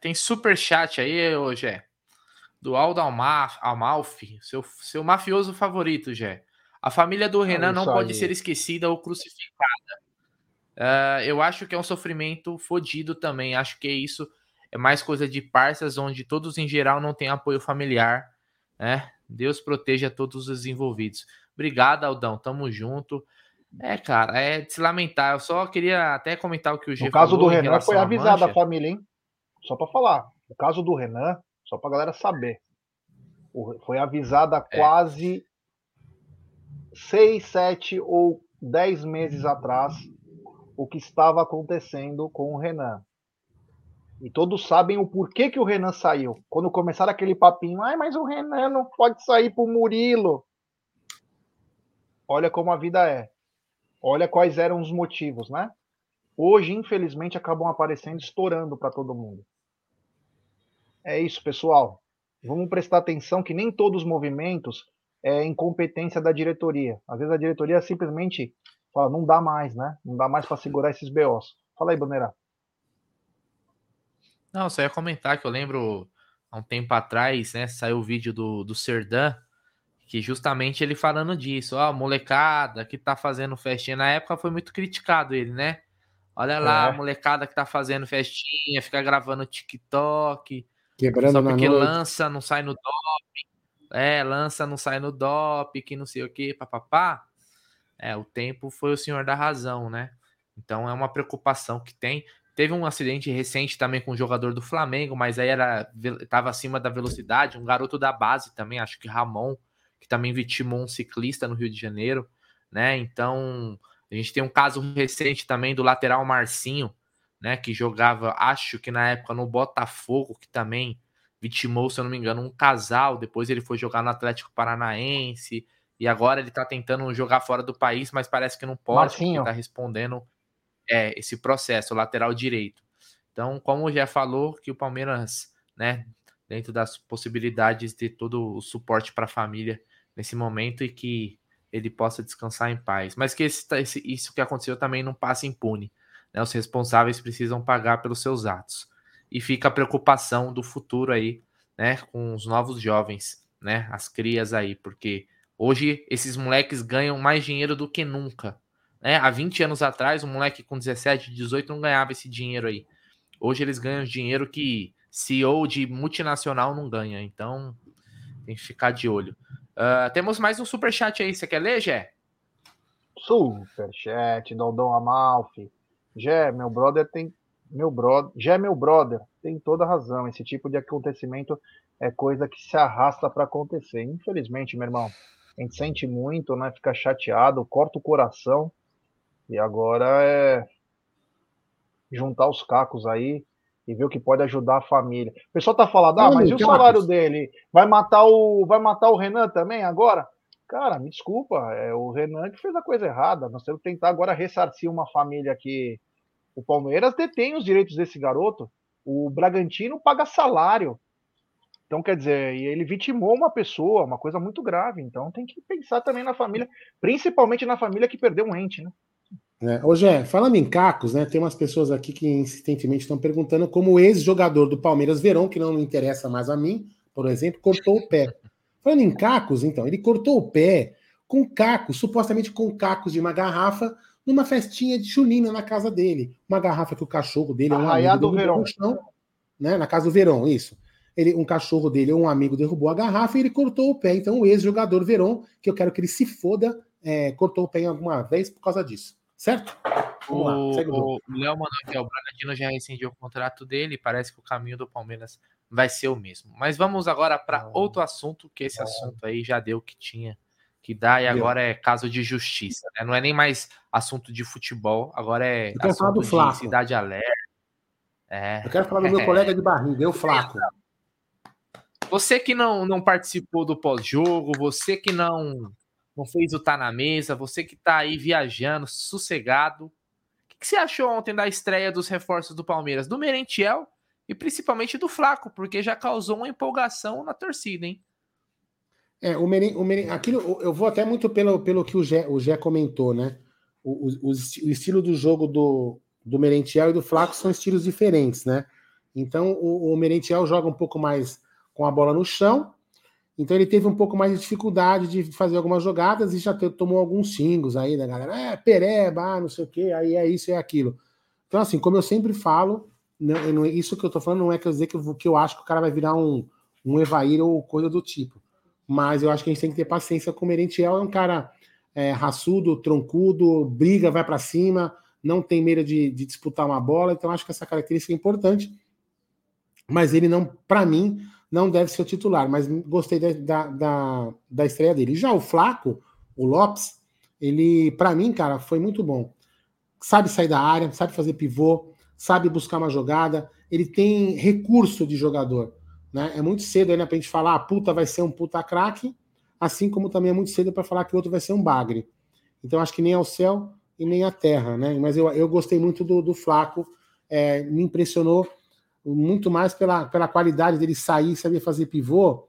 Tem super chat aí, ô Gé. Do Aldo Amalfi, seu, seu mafioso favorito, Gé. A família do Renan não, não pode aí. ser esquecida ou crucificada. Uh, eu acho que é um sofrimento fodido também. Acho que isso é mais coisa de parças, onde todos em geral não têm apoio familiar. Né? Deus proteja todos os envolvidos. Obrigado, Aldão. Tamo junto. É, cara, é de se lamentar. Eu só queria até comentar o que o G No caso do Renan, foi avisada a família, hein? Só para falar, o caso do Renan, só para galera saber, foi avisada é. quase seis, sete ou dez meses atrás o que estava acontecendo com o Renan. E todos sabem o porquê que o Renan saiu. Quando começaram aquele papinho, ai, mas o Renan não pode sair pro Murilo. Olha como a vida é. Olha quais eram os motivos, né? Hoje, infelizmente, acabam aparecendo estourando para todo mundo. É isso, pessoal. Vamos prestar atenção que nem todos os movimentos é incompetência da diretoria. Às vezes a diretoria simplesmente fala, não dá mais, né? Não dá mais para segurar esses BOs. Fala aí, Bandeira. Não, só ia comentar que eu lembro há um tempo atrás, né? Saiu o vídeo do, do Serdan, que justamente ele falando disso, ó, molecada que tá fazendo festinha. Na época foi muito criticado ele, né? Olha lá, é. a molecada que tá fazendo festinha, fica gravando TikTok. Quebrando só porque lança, não sai no DOP. É, lança, não sai no DOP, que não sei o que, papapá. É, o tempo foi o senhor da razão, né? Então é uma preocupação que tem. Teve um acidente recente também com um jogador do Flamengo, mas aí era estava acima da velocidade, um garoto da base também, acho que Ramon, que também vitimou um ciclista no Rio de Janeiro, né? Então, a gente tem um caso recente também do lateral Marcinho, né, que jogava, acho que na época no Botafogo, que também vitimou, se eu não me engano, um casal, depois ele foi jogar no Atlético Paranaense, e agora ele tá tentando jogar fora do país, mas parece que não pode, Marcinho. porque tá respondendo é, esse processo, lateral direito. Então, como já falou, que o Palmeiras, né, dentro das possibilidades de todo o suporte para a família nesse momento e que ele possa descansar em paz. Mas que esse, esse, isso que aconteceu também não passe impune. Né? Os responsáveis precisam pagar pelos seus atos. E fica a preocupação do futuro aí, né, com os novos jovens, né, as crias aí, porque hoje esses moleques ganham mais dinheiro do que nunca. Né? Há 20 anos atrás, um moleque com 17, 18 não ganhava esse dinheiro aí. Hoje eles ganham dinheiro que CEO de multinacional não ganha. Então, tem que ficar de olho. Uh, temos mais um super chat aí. Você quer ler, Gé? Superchat, Daldão Amalfi. Gé, meu brother tem. Meu brother. Gé, meu brother, tem toda razão. Esse tipo de acontecimento é coisa que se arrasta para acontecer. Infelizmente, meu irmão, a gente sente muito, né? Fica chateado, corta o coração. E agora é juntar os cacos aí e ver o que pode ajudar a família. O pessoal tá falando, ah, mas e o salário dele? Vai matar o vai matar o Renan também agora? Cara, me desculpa, é o Renan que fez a coisa errada. Nós temos que tentar agora ressarcir uma família que o Palmeiras detém os direitos desse garoto. O Bragantino paga salário. Então, quer dizer, ele vitimou uma pessoa, uma coisa muito grave. Então, tem que pensar também na família, principalmente na família que perdeu um ente, né? É, hoje falando em cacos, né? Tem umas pessoas aqui que insistentemente estão perguntando como o ex-jogador do Palmeiras Verão, que não me interessa mais a mim, por exemplo, cortou o pé. Falando em cacos, então, ele cortou o pé com cacos, supostamente com cacos de uma garrafa, numa festinha de chulina na casa dele. Uma garrafa que o cachorro dele é um amigo do Verão. No chão, né? Na casa do Verão, isso. Ele, um cachorro dele ou um amigo derrubou a garrafa e ele cortou o pé. Então, o ex-jogador Verão, que eu quero que ele se foda, é, cortou o pé alguma vez por causa disso. Certo? Vamos o, lá, segue o Léo mandou aqui, o Bragantino já rescindiu o contrato dele, parece que o caminho do Palmeiras vai ser o mesmo. Mas vamos agora para outro assunto, que esse ah. assunto aí já deu o que tinha que dar e agora é caso de justiça, né? Não é nem mais assunto de futebol, agora é eu quero falar do Flaco. cidade alerta. É. Eu quero falar do meu é. colega de barriga, eu Flaco. Você que não, não participou do pós-jogo, você que não não fez o Tá na Mesa, você que tá aí viajando, sossegado. O que, que, você achou ontem da estreia dos reforços do Palmeiras? Do Merentiel e principalmente do Flaco, porque já causou uma empolgação na torcida, hein? É, o Meren, o Meren, aquilo, eu vou até muito pelo, pelo que o Gé, o comentou, né? O, o, o, estilo do jogo do, do Merentiel e do Flaco são estilos diferentes, né? Então o, o Merentiel joga um pouco mais com a bola no chão então ele teve um pouco mais de dificuldade de fazer algumas jogadas e já tomou alguns xingos aí da galera. É, pereba, ah, não sei o quê, aí é isso, é aquilo. Então, assim, como eu sempre falo, não, não, isso que eu tô falando não é quer dizer que eu, que eu acho que o cara vai virar um, um Evair ou coisa do tipo. Mas eu acho que a gente tem que ter paciência com o Merentiel. É um cara é, raçudo, troncudo, briga, vai para cima, não tem medo de, de disputar uma bola. Então, acho que essa característica é importante. Mas ele não, para mim, não deve ser o titular, mas gostei da, da, da estreia dele. Já o Flaco, o Lopes, ele, para mim, cara, foi muito bom. Sabe sair da área, sabe fazer pivô, sabe buscar uma jogada, ele tem recurso de jogador. Né? É muito cedo ainda pra gente falar, ah, puta vai ser um puta craque, assim como também é muito cedo para falar que o outro vai ser um bagre. Então acho que nem ao céu e nem à terra, né? Mas eu, eu gostei muito do, do Flaco, é, me impressionou muito mais pela, pela qualidade dele sair, saber fazer pivô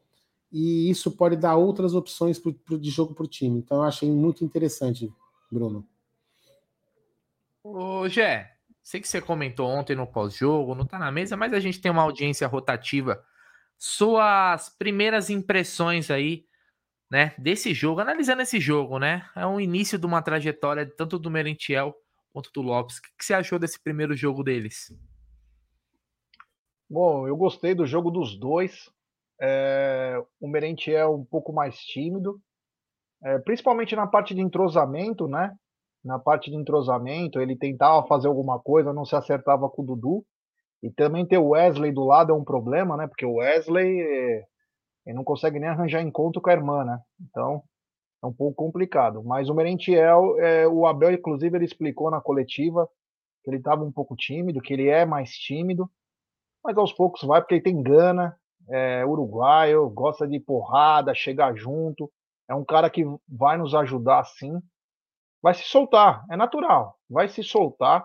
e isso pode dar outras opções pro, pro, de jogo para o time. Então eu achei muito interessante, Bruno. Ô, Gé, sei que você comentou ontem no pós-jogo, não tá na mesa, mas a gente tem uma audiência rotativa. Suas primeiras impressões aí, né, desse jogo, analisando esse jogo, né? É um início de uma trajetória tanto do Merentiel quanto do Lopes. O que você achou desse primeiro jogo deles? Bom, eu gostei do jogo dos dois. É, o Merentiel um pouco mais tímido, é, principalmente na parte de entrosamento, né? Na parte de entrosamento, ele tentava fazer alguma coisa, não se acertava com o Dudu. E também ter o Wesley do lado é um problema, né? Porque o Wesley é, ele não consegue nem arranjar encontro com a irmã, né? Então é um pouco complicado. Mas o Merentiel, é, o Abel, inclusive, ele explicou na coletiva que ele estava um pouco tímido, que ele é mais tímido, mas aos poucos vai, porque ele tem gana, é uruguaio, gosta de porrada, chegar junto. É um cara que vai nos ajudar sim. Vai se soltar, é natural, vai se soltar.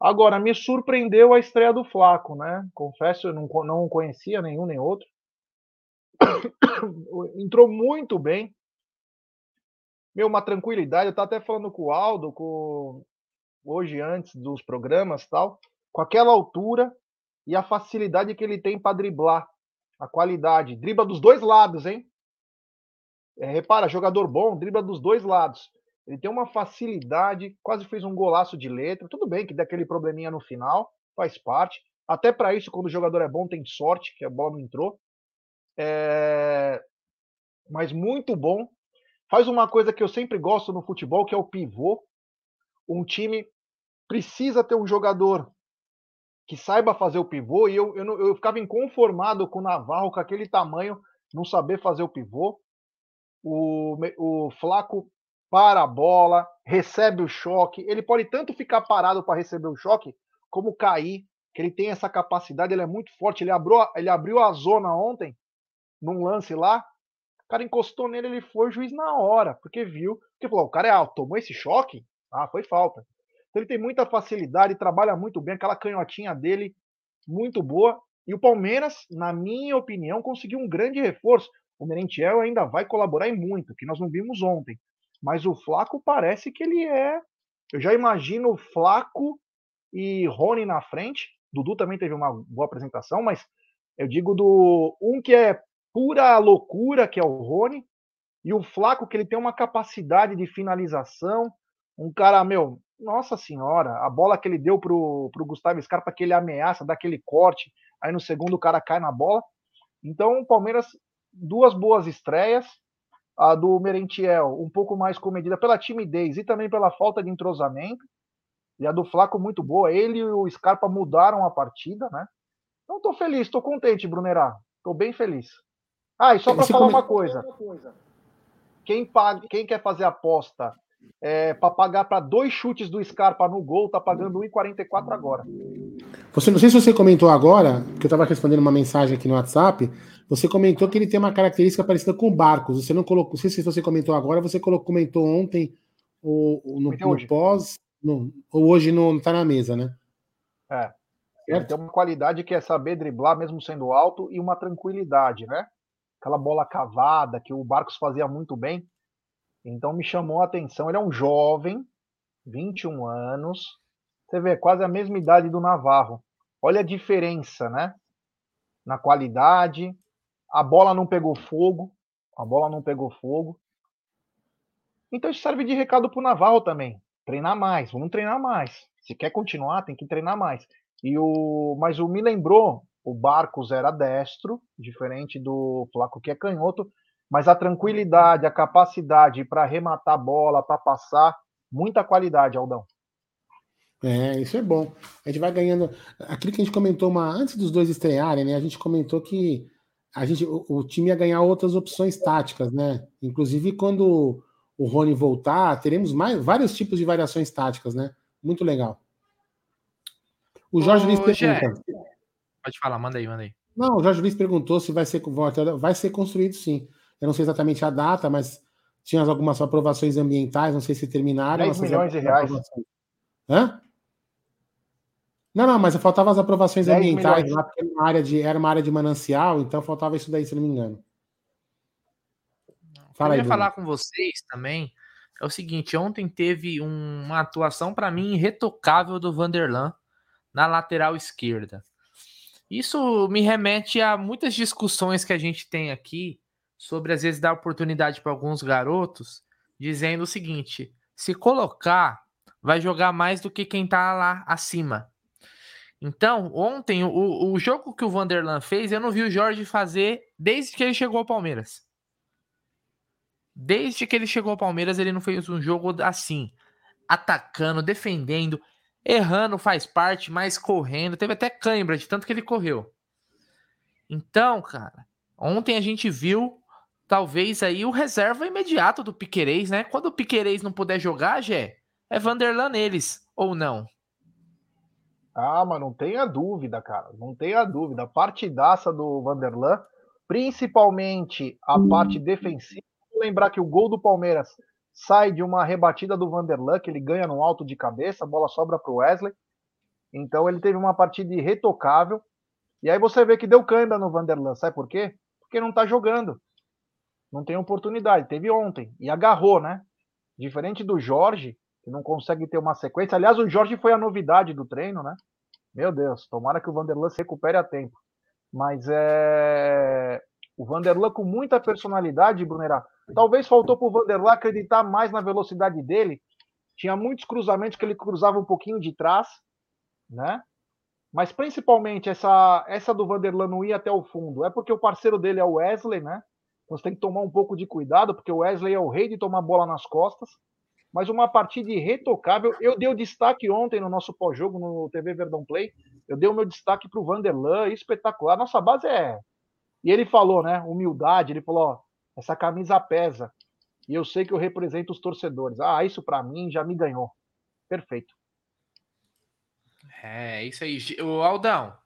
Agora, me surpreendeu a estreia do Flaco, né? Confesso, eu não, não conhecia nenhum nem outro. Entrou muito bem. Meu, uma tranquilidade. Eu estava até falando com o Aldo, com... hoje antes dos programas tal, com aquela altura e a facilidade que ele tem para driblar a qualidade. Dribla dos dois lados, hein? É, repara, jogador bom, dribla dos dois lados. Ele tem uma facilidade, quase fez um golaço de letra. Tudo bem que daquele probleminha no final, faz parte. Até para isso, quando o jogador é bom, tem sorte, que a bola não entrou. É... Mas muito bom. Faz uma coisa que eu sempre gosto no futebol, que é o pivô. Um time precisa ter um jogador que saiba fazer o pivô, e eu, eu, eu ficava inconformado com o Navarro, com aquele tamanho, não saber fazer o pivô. O, o Flaco para a bola, recebe o choque. Ele pode tanto ficar parado para receber o choque, como cair, que ele tem essa capacidade, ele é muito forte. Ele abriu, ele abriu a zona ontem, num lance lá, o cara encostou nele, ele foi juiz na hora, porque viu, porque falou, o cara é alto, tomou esse choque? Ah, foi falta. Então ele tem muita facilidade, trabalha muito bem, aquela canhotinha dele muito boa. E o Palmeiras, na minha opinião, conseguiu um grande reforço. O Merentiel ainda vai colaborar em muito, que nós não vimos ontem. Mas o Flaco parece que ele é. Eu já imagino Flaco e Rony na frente. Dudu também teve uma boa apresentação, mas eu digo do um que é pura loucura, que é o Rony, e o Flaco, que ele tem uma capacidade de finalização. Um cara, meu, nossa senhora, a bola que ele deu pro, pro Gustavo Scarpa, que ele ameaça, dá aquele corte, aí no segundo o cara cai na bola. Então, o Palmeiras, duas boas estreias. A do Merentiel, um pouco mais comedida pela timidez e também pela falta de entrosamento. E a do Flaco, muito boa. Ele e o Scarpa mudaram a partida, né? Então, tô feliz, tô contente, Brunerá. Tô bem feliz. Ah, e só para falar come... uma coisa. Quem, paga, quem quer fazer aposta é, para pagar para dois chutes do Scarpa no gol, tá pagando 1,44 agora. Você não sei se você comentou agora, que eu estava respondendo uma mensagem aqui no WhatsApp. Você comentou que ele tem uma característica parecida com o Barcos. Você não colocou, não sei se você comentou agora, você colocou, comentou ontem ou, no, no pós, no, ou hoje não está na mesa, né? É. Ele tem uma qualidade que é saber driblar mesmo sendo alto e uma tranquilidade, né? Aquela bola cavada que o Barcos fazia muito bem. Então me chamou a atenção. Ele é um jovem, 21 anos. Você vê, quase a mesma idade do Navarro. Olha a diferença, né? Na qualidade. A bola não pegou fogo. A bola não pegou fogo. Então isso serve de recado para o Navarro também. Treinar mais, vamos treinar mais. Se quer continuar, tem que treinar mais. E o, mas o me lembrou, o Barcos era destro, diferente do Flaco que é canhoto, mas a tranquilidade, a capacidade para arrematar a bola, para passar, muita qualidade, Aldão. É, isso é bom. A gente vai ganhando. Aquilo que a gente comentou uma, antes dos dois estrearem, né? A gente comentou que a gente, o, o time ia ganhar outras opções táticas, né? Inclusive, quando o Rony voltar, teremos mais, vários tipos de variações táticas, né? Muito legal. O Jorge Luiz pergunta. Pode falar, manda aí, manda aí. Não, o Jorge Luiz perguntou se vai ser vai ser construído sim. Eu não sei exatamente a data, mas tinha algumas aprovações ambientais, não sei se terminaram. 10 milhões de reais. Hã? Não, não, mas faltavam as aprovações ambientais milhões. lá, porque era uma, área de, era uma área de manancial, então faltava isso daí, se não me engano. Fala eu ia falar com vocês também é o seguinte: ontem teve um, uma atuação para mim irretocável do Vanderlan na lateral esquerda. Isso me remete a muitas discussões que a gente tem aqui sobre às vezes dar oportunidade para alguns garotos, dizendo o seguinte: se colocar, vai jogar mais do que quem tá lá acima. Então, ontem, o, o jogo que o Vanderlan fez, eu não vi o Jorge fazer desde que ele chegou ao Palmeiras. Desde que ele chegou ao Palmeiras, ele não fez um jogo assim, atacando, defendendo, errando faz parte, mas correndo. Teve até cãibra de tanto que ele correu. Então, cara, ontem a gente viu talvez aí o reserva imediato do Piquerez, né? Quando o Piquerez não puder jogar, Gé, é Vanderlan neles, ou não? Ah, mas não tenha dúvida, cara. Não tenha dúvida. A partidaça do Vanderlan, principalmente a parte defensiva, lembrar que o gol do Palmeiras sai de uma rebatida do Vanderlan, que ele ganha no alto de cabeça, a bola sobra para o Wesley. Então ele teve uma partida irretocável. E aí você vê que deu câimbra no Vanderlan, sabe por quê? Porque não está jogando. Não tem oportunidade. Teve ontem e agarrou, né? Diferente do Jorge, que não consegue ter uma sequência. Aliás, o Jorge foi a novidade do treino, né? Meu Deus, tomara que o Vanderlan se recupere a tempo. Mas é. O Vanderlan com muita personalidade, Brunerá. Talvez faltou para o Vanderlan acreditar mais na velocidade dele. Tinha muitos cruzamentos que ele cruzava um pouquinho de trás, né? Mas principalmente essa, essa do Vanderlan não ir até o fundo. É porque o parceiro dele é o Wesley, né? Então você tem que tomar um pouco de cuidado, porque o Wesley é o rei de tomar bola nas costas. Mas uma partida irretocável. Eu dei o destaque ontem no nosso pós-jogo no TV Verdão Play. Eu dei o meu destaque para o Vanderlan, espetacular. Nossa base é e ele falou, né? Humildade, ele falou: ó, essa camisa pesa. E eu sei que eu represento os torcedores. Ah, isso para mim já me ganhou. Perfeito. É, isso aí. O Aldão.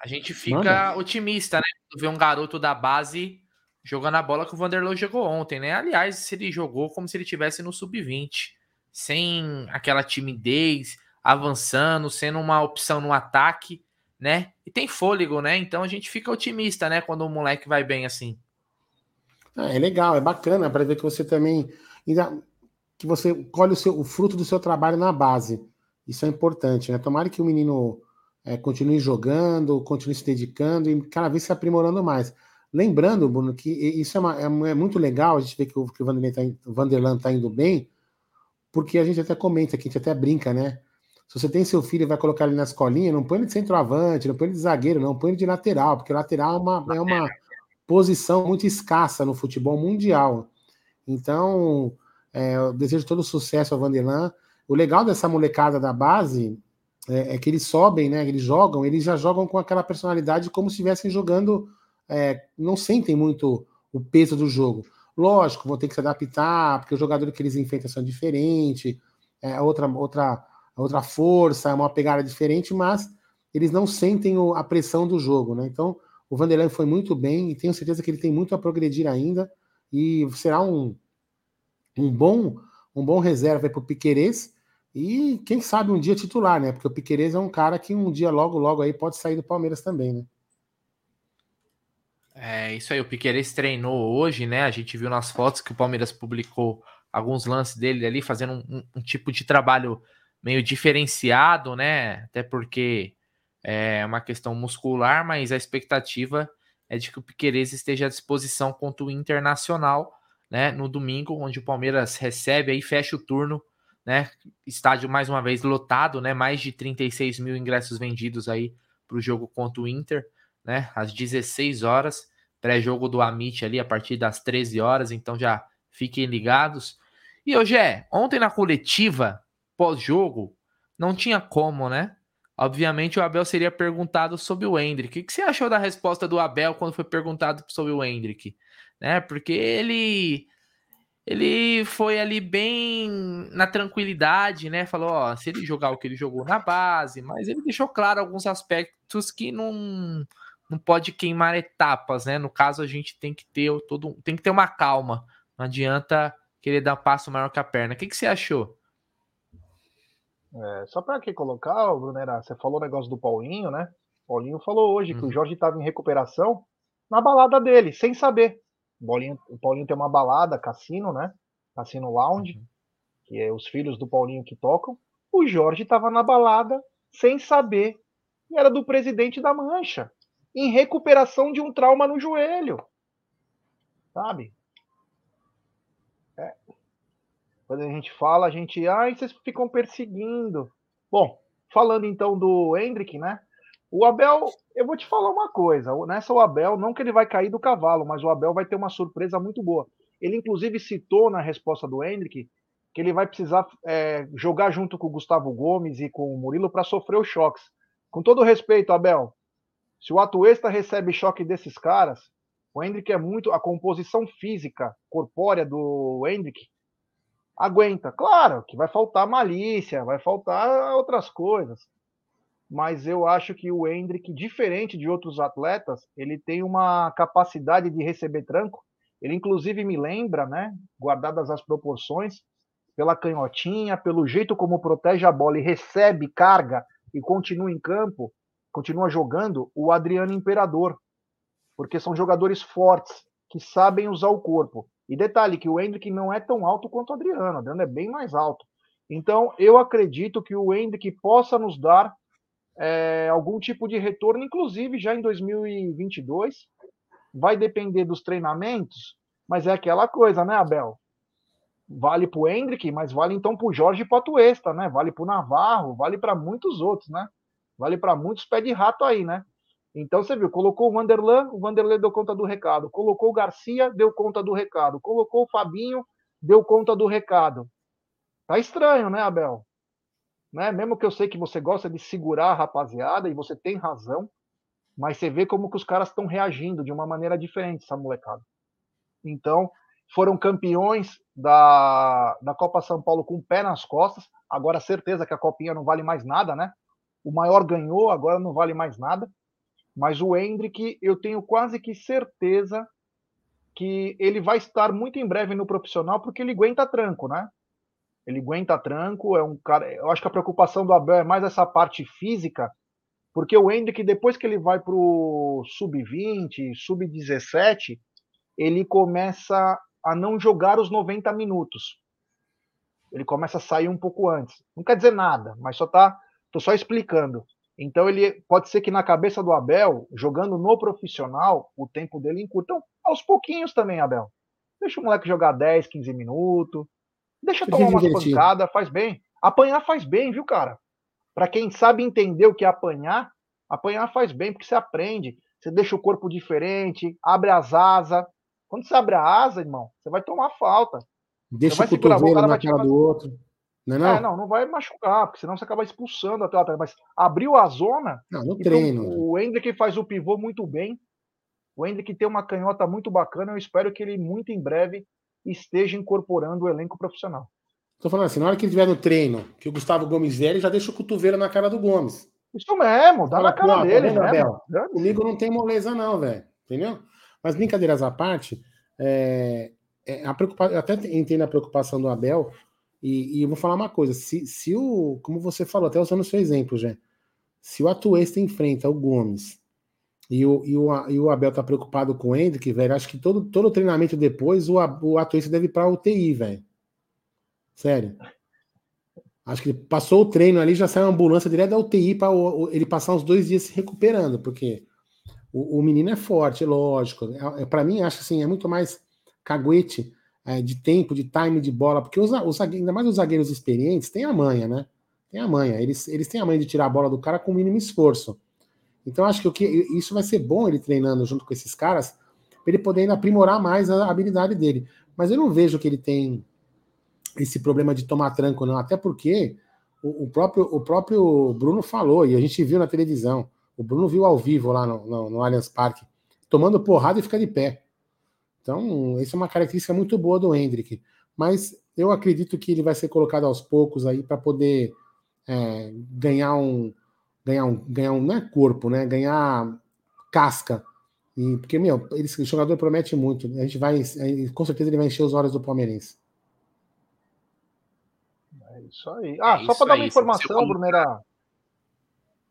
A gente fica Manda. otimista, né? Quando vê um garoto da base jogando a bola que o Vanderlei jogou ontem, né? Aliás, ele jogou como se ele tivesse no sub-20, sem aquela timidez, avançando, sendo uma opção no ataque né? E tem fôlego, né? Então a gente fica otimista, né? Quando o moleque vai bem assim. Ah, é legal, é bacana para ver que você também que você colhe o, seu, o fruto do seu trabalho na base. Isso é importante, né? Tomara que o menino é, continue jogando, continue se dedicando e cada vez se aprimorando mais. Lembrando, Bruno, que isso é, uma, é, é muito legal, a gente vê que o, que o, Vanderlan, tá, Vanderlan tá indo bem, porque a gente até comenta aqui, a gente até brinca, né? Se você tem seu filho e vai colocar ele na escolinha, não põe ele de centroavante, não põe ele de zagueiro, não, põe ele de lateral, porque lateral é uma, é uma posição muito escassa no futebol mundial. Então, é, eu desejo todo sucesso ao Vanderlan. O legal dessa molecada da base é, é, que eles sobem, né? Eles jogam, eles já jogam com aquela personalidade como se estivessem jogando, é, não sentem muito o peso do jogo. Lógico, vão ter que se adaptar, porque o jogador que eles enfrentam são diferentes, é outra, outra outra força, é uma pegada diferente, mas eles não sentem a pressão do jogo, né? Então, o Vanderlei foi muito bem e tenho certeza que ele tem muito a progredir ainda e será um, um bom um bom reserva para o Piquerez e quem sabe um dia titular, né? Porque o Piquerez é um cara que um dia logo logo aí pode sair do Palmeiras também, né? É isso aí, o Piquerez treinou hoje, né? A gente viu nas fotos que o Palmeiras publicou alguns lances dele ali fazendo um, um tipo de trabalho meio diferenciado, né? Até porque é uma questão muscular, mas a expectativa é de que o Piqueires esteja à disposição contra o Internacional, né? No domingo, onde o Palmeiras recebe aí, fecha o turno, né? Estádio mais uma vez lotado, né? Mais de 36 mil ingressos vendidos aí para o jogo contra o Inter, né? Às 16 horas, pré-jogo do Amit ali a partir das 13 horas, então já fiquem ligados. E hoje é, ontem na coletiva, pós-jogo, não tinha como, né? Obviamente o Abel seria perguntado sobre o Hendrick. O que você achou da resposta do Abel quando foi perguntado sobre o Hendrick? Né? Porque ele ele foi ali bem na tranquilidade, né? Falou, ó, se ele jogar o que ele jogou na base, mas ele deixou claro alguns aspectos que não não pode queimar etapas, né? No caso a gente tem que ter todo tem que ter uma calma. Não adianta querer dar passo maior que a perna. O que, que você achou? É, só para aqui colocar, Brunera, você falou o negócio do Paulinho, né? Paulinho falou hoje uhum. que o uhum. Jorge estava em recuperação na balada dele, sem saber. O Paulinho, o Paulinho tem uma balada, cassino, né? Cassino Lounge, uhum. que é os filhos do Paulinho que tocam. O Jorge estava na balada sem saber e era do presidente da Mancha, em recuperação de um trauma no joelho. Sabe? É. Quando a gente fala, a gente. Ai, vocês ficam perseguindo. Bom, falando então do Hendrick, né? O Abel, eu vou te falar uma coisa. Nessa o Abel, não que ele vai cair do cavalo, mas o Abel vai ter uma surpresa muito boa. Ele, inclusive, citou na resposta do Hendrick que ele vai precisar é, jogar junto com o Gustavo Gomes e com o Murilo para sofrer os choques. Com todo respeito, Abel, se o Atuesta recebe choque desses caras, o Hendrick é muito. A composição física, corpórea do Hendrick aguenta. Claro que vai faltar malícia, vai faltar outras coisas. Mas eu acho que o Hendrick, diferente de outros atletas, ele tem uma capacidade de receber tranco. Ele, inclusive, me lembra, né, guardadas as proporções, pela canhotinha, pelo jeito como protege a bola e recebe carga e continua em campo, continua jogando, o Adriano Imperador. Porque são jogadores fortes, que sabem usar o corpo. E detalhe que o Hendrick não é tão alto quanto o Adriano, o Adriano é bem mais alto. Então, eu acredito que o Hendrick possa nos dar é, algum tipo de retorno, inclusive já em 2022. Vai depender dos treinamentos, mas é aquela coisa, né, Abel? vale para o Hendrick, mas vale então para o Jorge Patuesta, né? Vale para o Navarro, vale para muitos outros, né? Vale para muitos pé de rato aí, né? Então você viu, colocou o Vanderlan, o Vanderlan deu conta do recado. Colocou o Garcia, deu conta do recado. Colocou o Fabinho, deu conta do recado. Tá estranho, né, Abel? Né? Mesmo que eu sei que você gosta de segurar a rapaziada, e você tem razão, mas você vê como que os caras estão reagindo de uma maneira diferente, essa molecada. Então, foram campeões da, da Copa São Paulo com o pé nas costas. Agora, certeza que a copinha não vale mais nada, né? O maior ganhou, agora não vale mais nada. Mas o Hendrick, eu tenho quase que certeza que ele vai estar muito em breve no profissional, porque ele aguenta tranco, né? Ele aguenta tranco, é um cara. Eu acho que a preocupação do Abel é mais essa parte física, porque o Hendrick, depois que ele vai para o sub-20, sub-17, ele começa a não jogar os 90 minutos. Ele começa a sair um pouco antes. Não quer dizer nada, mas só tá, tô só explicando. Então ele pode ser que na cabeça do Abel, jogando no profissional, o tempo dele encurta. Então, aos pouquinhos também, Abel. Deixa o moleque jogar 10, 15 minutos. Deixa tomar umas pancadas, faz bem. Apanhar faz bem, viu, cara? Para quem sabe entender o que é apanhar, apanhar faz bem, porque você aprende. Você deixa o corpo diferente, abre as asas, quando você abre a asa, irmão, você vai tomar falta. Deixa o cotovelo na cara do outro. Não, é não? É, não, não vai machucar, porque senão você acaba expulsando até atleta. Mas abriu a zona. Não, no então, treino. O Hendrick faz o pivô muito bem. O Hendrick tem uma canhota muito bacana. Eu espero que ele, muito em breve, esteja incorporando o elenco profissional. Tô falando assim, na hora que ele estiver no treino, que o Gustavo Gomes vier, ele já deixa o cotovelo na cara do Gomes. Isso mesmo, dá Fala, na cara dele, né? Comigo não tem moleza, não, velho. Entendeu? Mas brincadeiras à parte, é, é, a preocupação, eu até entendo a preocupação do Abel, e, e, eu vou falar uma coisa: se, se o, como você falou, até usando o seu exemplo, já, se o Atuesta enfrenta o Gomes e o, e o, e o Abel tá preocupado com o Hendrick, velho, acho que todo, todo treinamento depois o, o Atuesta deve ir pra UTI, velho. Sério. Acho que ele passou o treino ali, já saiu uma ambulância direto da UTI para ele passar uns dois dias se recuperando, porque o, o menino é forte, lógico. É, é para mim, acho assim, é muito mais caguete é, de tempo, de time de bola, porque os, os, ainda mais os zagueiros experientes têm a manha, né? Tem a manha. Eles, eles têm a manha de tirar a bola do cara com o mínimo esforço. Então, acho que, o que isso vai ser bom ele treinando junto com esses caras, para ele poder ainda aprimorar mais a habilidade dele. Mas eu não vejo que ele tem esse problema de tomar tranco, não. Até porque o, o próprio, o próprio Bruno falou, e a gente viu na televisão. O Bruno viu ao vivo lá no, no, no Allianz Parque, tomando porrada e fica de pé. Então, isso é uma característica muito boa do Hendrick. Mas eu acredito que ele vai ser colocado aos poucos aí para poder é, ganhar um. Ganhar um. Ganhar um. Não é corpo, né? Ganhar casca. E, porque, meu, esse jogador promete muito. A gente vai. Com certeza ele vai encher os olhos do Palmeirense. É isso aí. Ah, é só para dar uma informação, Brunera.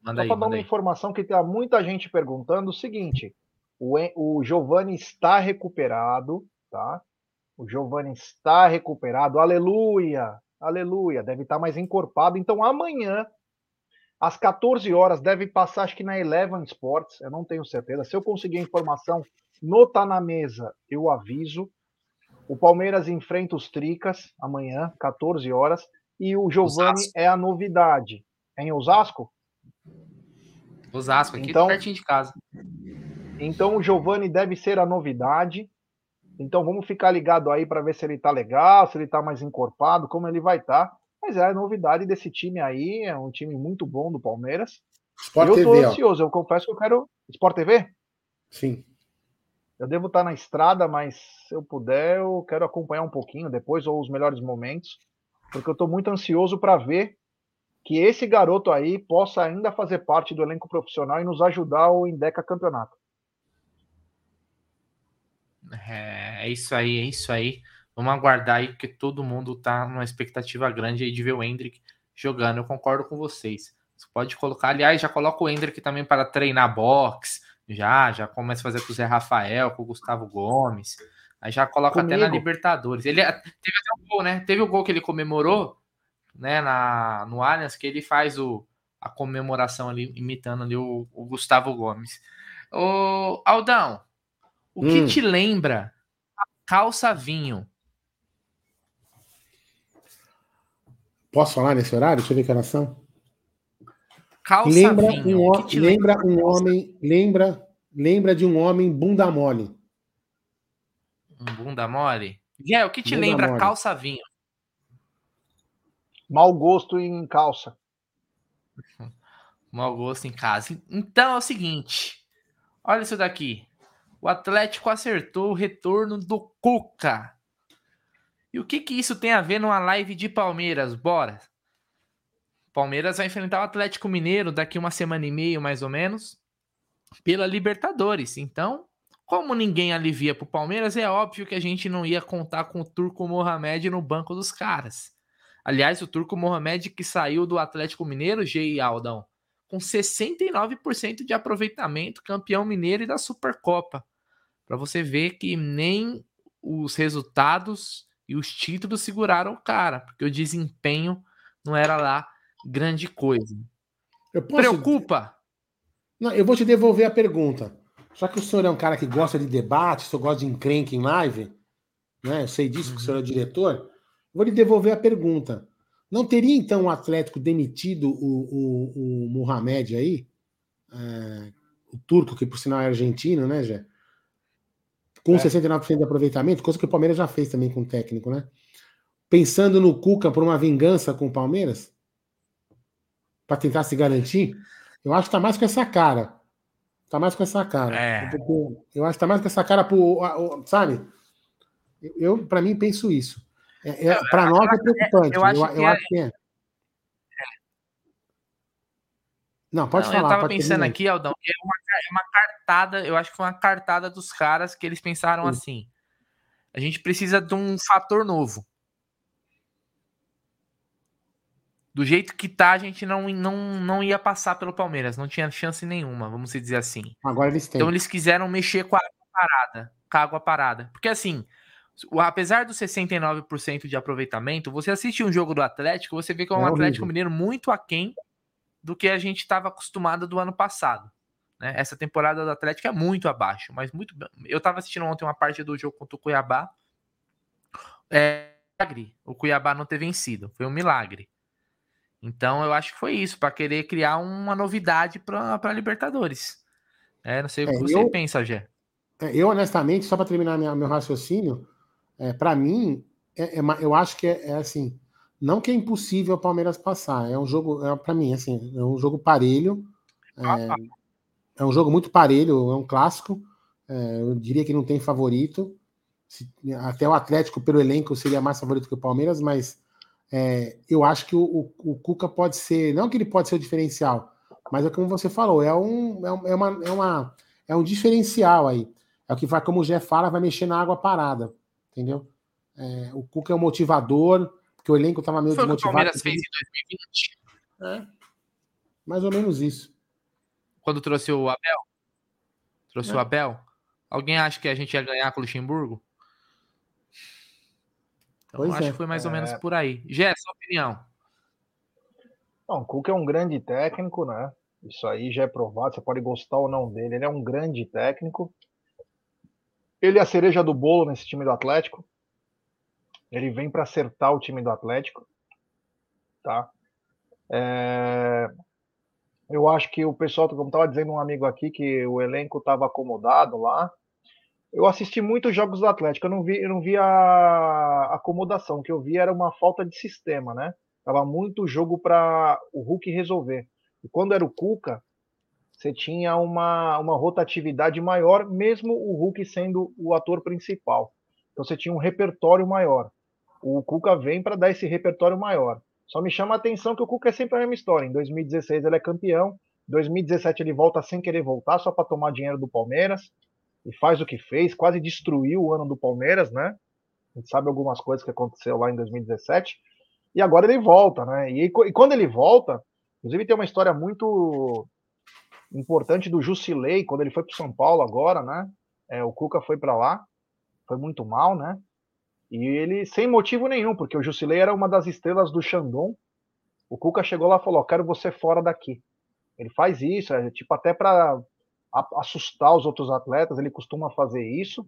Manda Só para dar uma informação que tem muita gente perguntando o seguinte: O, o Giovanni está recuperado, tá? O Giovanni está recuperado. Aleluia! Aleluia! Deve estar mais encorpado. Então amanhã, às 14 horas, deve passar, acho que na Eleven Sports, eu não tenho certeza. Se eu conseguir a informação no Tá na Mesa, eu aviso. O Palmeiras enfrenta os Tricas amanhã, 14 horas. E o Giovanni é a novidade. É em Osasco? Osasco, aqui então, pertinho de casa. Então o Giovanni deve ser a novidade. Então vamos ficar ligado aí para ver se ele tá legal, se ele tá mais encorpado, como ele vai estar. Tá. Mas é a novidade desse time aí, é um time muito bom do Palmeiras. Sport eu tô TV, ansioso, ó. eu confesso que eu quero. Sport TV? Sim. Eu devo estar na estrada, mas se eu puder, eu quero acompanhar um pouquinho depois, ou os melhores momentos, porque eu estou muito ansioso para ver que esse garoto aí possa ainda fazer parte do elenco profissional e nos ajudar o Indeca Campeonato. É, é isso aí, é isso aí. Vamos aguardar aí, porque todo mundo tá numa expectativa grande aí de ver o Hendrick jogando. Eu concordo com vocês. Você pode colocar, aliás, já coloca o Hendrick também para treinar boxe já, já começa a fazer com o Zé Rafael, com o Gustavo Gomes. Aí já coloca Comigo. até na Libertadores. Ele teve até um gol, né? Teve o gol que ele comemorou, né, na, no Allianz, que ele faz o, a comemoração ali, imitando ali o, o Gustavo Gomes. Ô, Aldão, o hum. que te lembra a calça vinho? Posso falar nesse horário? Deixa eu ver que horas são. Calça lembra vinho. Um, lembra um homem, lembra, lembra de um homem bunda mole. Um bunda mole? É, o que te bunda lembra mole. calça vinho? Mau gosto em calça. Mau gosto em casa. Então é o seguinte. Olha isso daqui. O Atlético acertou o retorno do Cuca. E o que que isso tem a ver numa live de Palmeiras? Bora. Palmeiras vai enfrentar o Atlético Mineiro daqui uma semana e meia, mais ou menos, pela Libertadores. Então, como ninguém alivia pro Palmeiras, é óbvio que a gente não ia contar com o Turco Mohamed no banco dos caras. Aliás, o Turco Mohamed que saiu do Atlético Mineiro, G. Aldão, com 69% de aproveitamento, campeão mineiro e da Supercopa. Para você ver que nem os resultados e os títulos seguraram o cara, porque o desempenho não era lá grande coisa. Posso... Preocupa? Não, eu vou te devolver a pergunta. Já que o senhor é um cara que gosta de debate, o senhor gosta de encrenque em live, né? Eu sei disso, uhum. que o senhor é diretor. Vou lhe devolver a pergunta. Não teria então o Atlético demitido o, o, o Mohamed aí? É, o turco, que por sinal é argentino, né, Jé? Com é. 69% de aproveitamento, coisa que o Palmeiras já fez também com o técnico, né? Pensando no Cuca por uma vingança com o Palmeiras? para tentar se garantir, eu acho que tá mais com essa cara. Tá mais com essa cara. É. Eu acho que tá mais com essa cara pro, sabe? Eu, para mim penso isso. É, é para nós é preocupante. Eu acho, eu, eu é... acho que é. Não, pode não, falar. Eu tava pensando terminar. aqui, Aldão, é uma, é uma, cartada, eu acho que foi uma cartada dos caras que eles pensaram Sim. assim. A gente precisa de um fator novo. do jeito que tá, a gente não, não, não ia passar pelo Palmeiras, não tinha chance nenhuma, vamos dizer assim. Agora eles têm. Então eles quiseram mexer com a água parada, com a água parada. Porque assim, apesar do 69% de aproveitamento, você assiste um jogo do Atlético, você vê que é um é Atlético Mineiro muito aquém do que a gente estava acostumado do ano passado. Né? Essa temporada do Atlético é muito abaixo, mas muito. Eu estava assistindo ontem uma parte do jogo contra o Cuiabá. É o Cuiabá não ter vencido, foi um milagre. Então eu acho que foi isso, para querer criar uma novidade para Libertadores. É, não sei o que é, você eu, pensa, Gé. É, eu, honestamente, só para terminar minha, meu raciocínio, é, para mim, é, é eu acho que é, assim, não que é impossível o Palmeiras passar, é um jogo, é, para mim, assim, é um jogo parelho, é, um jogo muito parelho, é um clássico, eu diria que não tem favorito, até o Atlético, pelo elenco, seria mais favorito que o Palmeiras, mas é, eu acho que o, o, o, Cuca pode ser, não que ele pode ser o diferencial, mas é como você falou, é um, é, é, uma, é, uma, é um diferencial aí. É o que vai, como o Jeff fala, vai mexer na água parada, entendeu? É, o Cuca é o motivador, porque o elenco estava meio Foi desmotivado. Foi o que o Palmeiras fez em 2020. É, mais ou menos isso. Quando trouxe o Abel? Trouxe é. o Abel. Alguém acha que a gente ia ganhar com o Luxemburgo? Então, pois acho é. que foi mais ou menos é. por aí. Gé, sua opinião. Não, o Cuca é um grande técnico, né? Isso aí já é provado, você pode gostar ou não dele. Ele é um grande técnico. Ele é a cereja do bolo nesse time do Atlético. Ele vem para acertar o time do Atlético. Tá? É... Eu acho que o pessoal, como estava dizendo um amigo aqui, que o elenco estava acomodado lá. Eu assisti muitos jogos do Atlético, eu não vi, eu não vi a acomodação, o que eu vi era uma falta de sistema, né? Tava muito jogo para o Hulk resolver. E quando era o Cuca, você tinha uma, uma rotatividade maior, mesmo o Hulk sendo o ator principal. Então você tinha um repertório maior. O Cuca vem para dar esse repertório maior. Só me chama a atenção que o Cuca é sempre a mesma história. Em 2016 ele é campeão, em 2017 ele volta sem querer voltar, só para tomar dinheiro do Palmeiras e faz o que fez, quase destruiu o ano do Palmeiras, né? A gente sabe algumas coisas que aconteceu lá em 2017. E agora ele volta, né? E, e quando ele volta, inclusive tem uma história muito importante do Jusilei, quando ele foi para São Paulo agora, né? É, o Cuca foi para lá, foi muito mal, né? E ele, sem motivo nenhum, porque o Jusilei era uma das estrelas do Shandong. O Cuca chegou lá e falou: Quero você fora daqui. Ele faz isso, é tipo até para assustar os outros atletas, ele costuma fazer isso.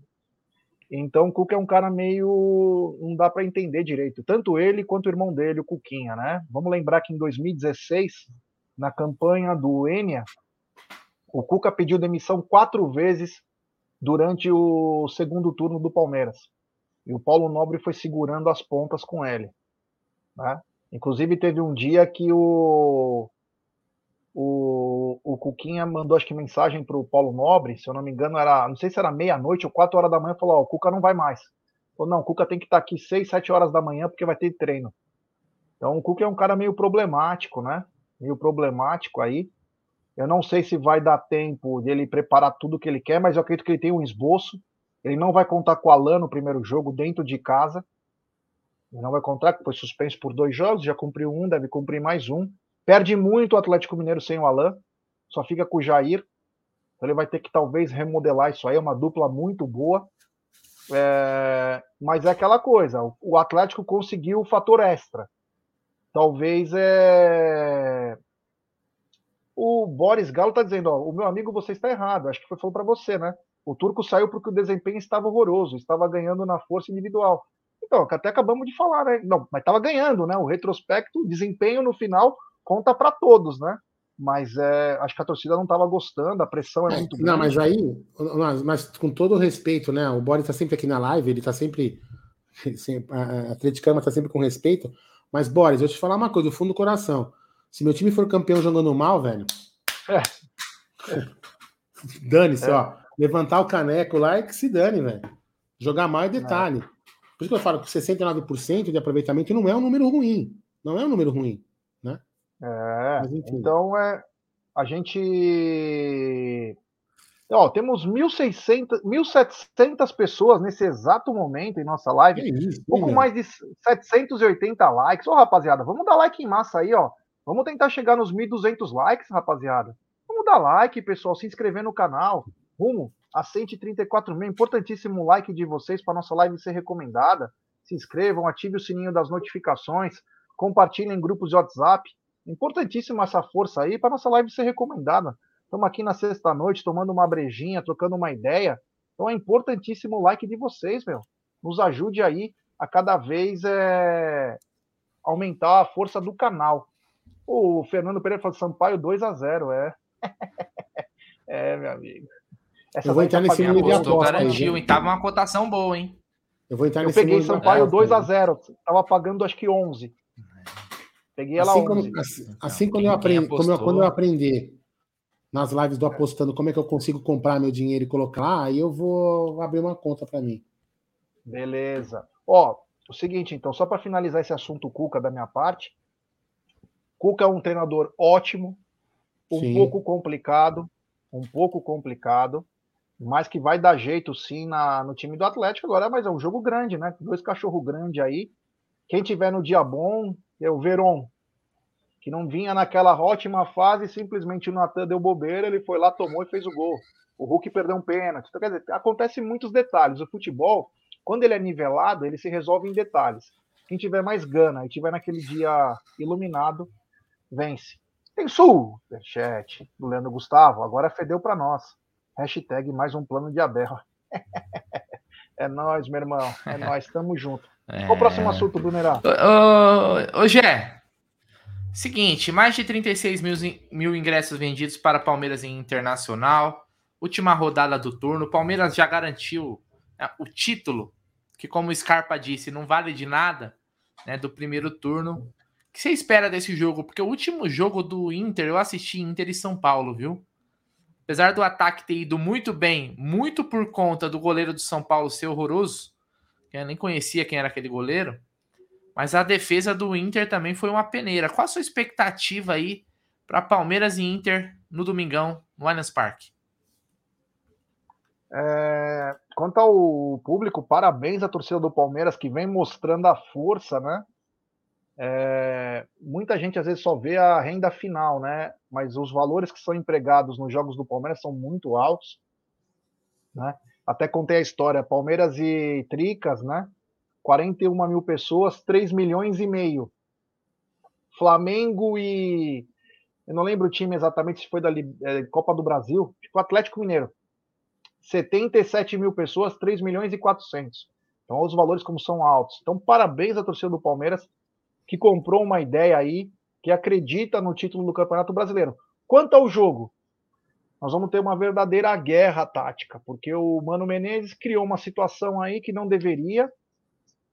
Então o Cuca é um cara meio. não dá para entender direito. Tanto ele quanto o irmão dele, o Cuquinha, né? Vamos lembrar que em 2016, na campanha do Enia, o Cuca pediu demissão quatro vezes durante o segundo turno do Palmeiras. E o Paulo Nobre foi segurando as pontas com ele. Né? Inclusive, teve um dia que o, o, o Cuquinha mandou, acho que, mensagem para o Paulo Nobre, se eu não me engano, era, não sei se era meia-noite ou quatro horas da manhã, falou: Ó, o Cuca não vai mais. Falou: não, o Cuca tem que estar tá aqui seis, sete horas da manhã porque vai ter treino. Então, o Cuca é um cara meio problemático, né? Meio problemático aí. Eu não sei se vai dar tempo dele preparar tudo que ele quer, mas eu acredito que ele tem um esboço. Ele não vai contar com o Alan no primeiro jogo dentro de casa. Ele não vai contar, porque foi suspenso por dois jogos, já cumpriu um, deve cumprir mais um. Perde muito o Atlético Mineiro sem o Alain, só fica com o Jair. Então ele vai ter que talvez remodelar isso aí, é uma dupla muito boa. É, mas é aquela coisa, o Atlético conseguiu o fator extra. Talvez é. O Boris Galo está dizendo: ó, o meu amigo, você está errado. Acho que foi falou para você, né? O turco saiu porque o desempenho estava horroroso, estava ganhando na força individual. Então, até acabamos de falar, né? Não, mas estava ganhando, né? O retrospecto, o desempenho no final conta para todos, né? Mas é, acho que a torcida não estava gostando, a pressão é, é muito grande. Não, mas aí, mas com todo o respeito, né? O Boris está sempre aqui na live, ele está sempre. A Atleticama está sempre com respeito. Mas, Boris, eu te falar uma coisa, do fundo do coração. Se meu time for campeão jogando mal, velho. É. Dane-se, é. ó. Levantar o caneco lá e que se dane, velho. Jogar mal é detalhe. Por isso que eu falo que 69% de aproveitamento não é um número ruim. Não é um número ruim. É, então é, a gente. Ó, temos 1.600, 1.700 pessoas nesse exato momento em nossa live. Isso, pouco mais de 780 likes. Ô, rapaziada, vamos dar like em massa aí, ó. Vamos tentar chegar nos 1.200 likes, rapaziada. Vamos dar like, pessoal, se inscrever no canal. Rumo a 134 mil. Importantíssimo like de vocês para nossa live ser recomendada. Se inscrevam, ative o sininho das notificações, compartilhem em grupos de WhatsApp. Importantíssima essa força aí para nossa live ser recomendada. Estamos aqui na sexta-noite tomando uma brejinha, trocando uma ideia. Então é importantíssimo o like de vocês, meu. Nos ajude aí a cada vez é, aumentar a força do canal. O Fernando Pereira falou Sampaio 2 a 0 é. é, meu amigo. Essa eu vou entrar tá nesse mundo de aposta. Garantiu, hein? Tava uma cotação boa, hein? Eu vou entrar eu nesse peguei Sampaio 2 a 0 Tava pagando acho que 11. Peguei ela assim, como, assim, assim quando, eu aprendi, como eu, quando eu aprender nas lives do apostando como é que eu consigo comprar meu dinheiro e colocar, aí eu vou abrir uma conta para mim. Beleza. Ó, o seguinte, então, só para finalizar esse assunto Cuca da minha parte, Cuca é um treinador ótimo, um sim. pouco complicado, um pouco complicado, mas que vai dar jeito sim na, no time do Atlético agora, mas é um jogo grande, né? Dois cachorro grande aí. Quem tiver no dia bom, é o Veron, que não vinha naquela ótima fase, simplesmente o Natan deu bobeira, ele foi lá, tomou e fez o gol. o Hulk perdeu um pênalti. Então, quer dizer, acontece muitos detalhes. O futebol, quando ele é nivelado, ele se resolve em detalhes. Quem tiver mais gana e tiver naquele dia iluminado, vence. Tem superchat do Leandro Gustavo, agora fedeu para nós. Hashtag mais um plano de Abel. é nós, meu irmão. É nós, tamo junto. É... Qual o próximo assunto, Brunerá? Ô, ô, ô Gé, seguinte, mais de 36 mil, mil ingressos vendidos para Palmeiras em Internacional. Última rodada do turno. Palmeiras já garantiu né, o título, que como o Scarpa disse, não vale de nada, né, do primeiro turno que você espera desse jogo? Porque o último jogo do Inter, eu assisti Inter e São Paulo, viu? Apesar do ataque ter ido muito bem, muito por conta do goleiro do São Paulo ser horroroso, eu nem conhecia quem era aquele goleiro, mas a defesa do Inter também foi uma peneira. Qual a sua expectativa aí para Palmeiras e Inter no domingão, no Allianz Parque? É, quanto ao público, parabéns à torcida do Palmeiras que vem mostrando a força, né? É, muita gente às vezes só vê a renda final, né? Mas os valores que são empregados nos jogos do Palmeiras são muito altos, né? Até contei a história, Palmeiras e Tricas, né? 41 mil pessoas, 3 milhões e meio. Flamengo e eu não lembro o time exatamente se foi da é, Copa do Brasil, tipo Atlético Mineiro. 77 mil pessoas, 3 milhões e 400. Então, os valores como são altos. Então, parabéns à torcida do Palmeiras que comprou uma ideia aí, que acredita no título do Campeonato Brasileiro. Quanto ao jogo, nós vamos ter uma verdadeira guerra tática, porque o Mano Menezes criou uma situação aí que não deveria,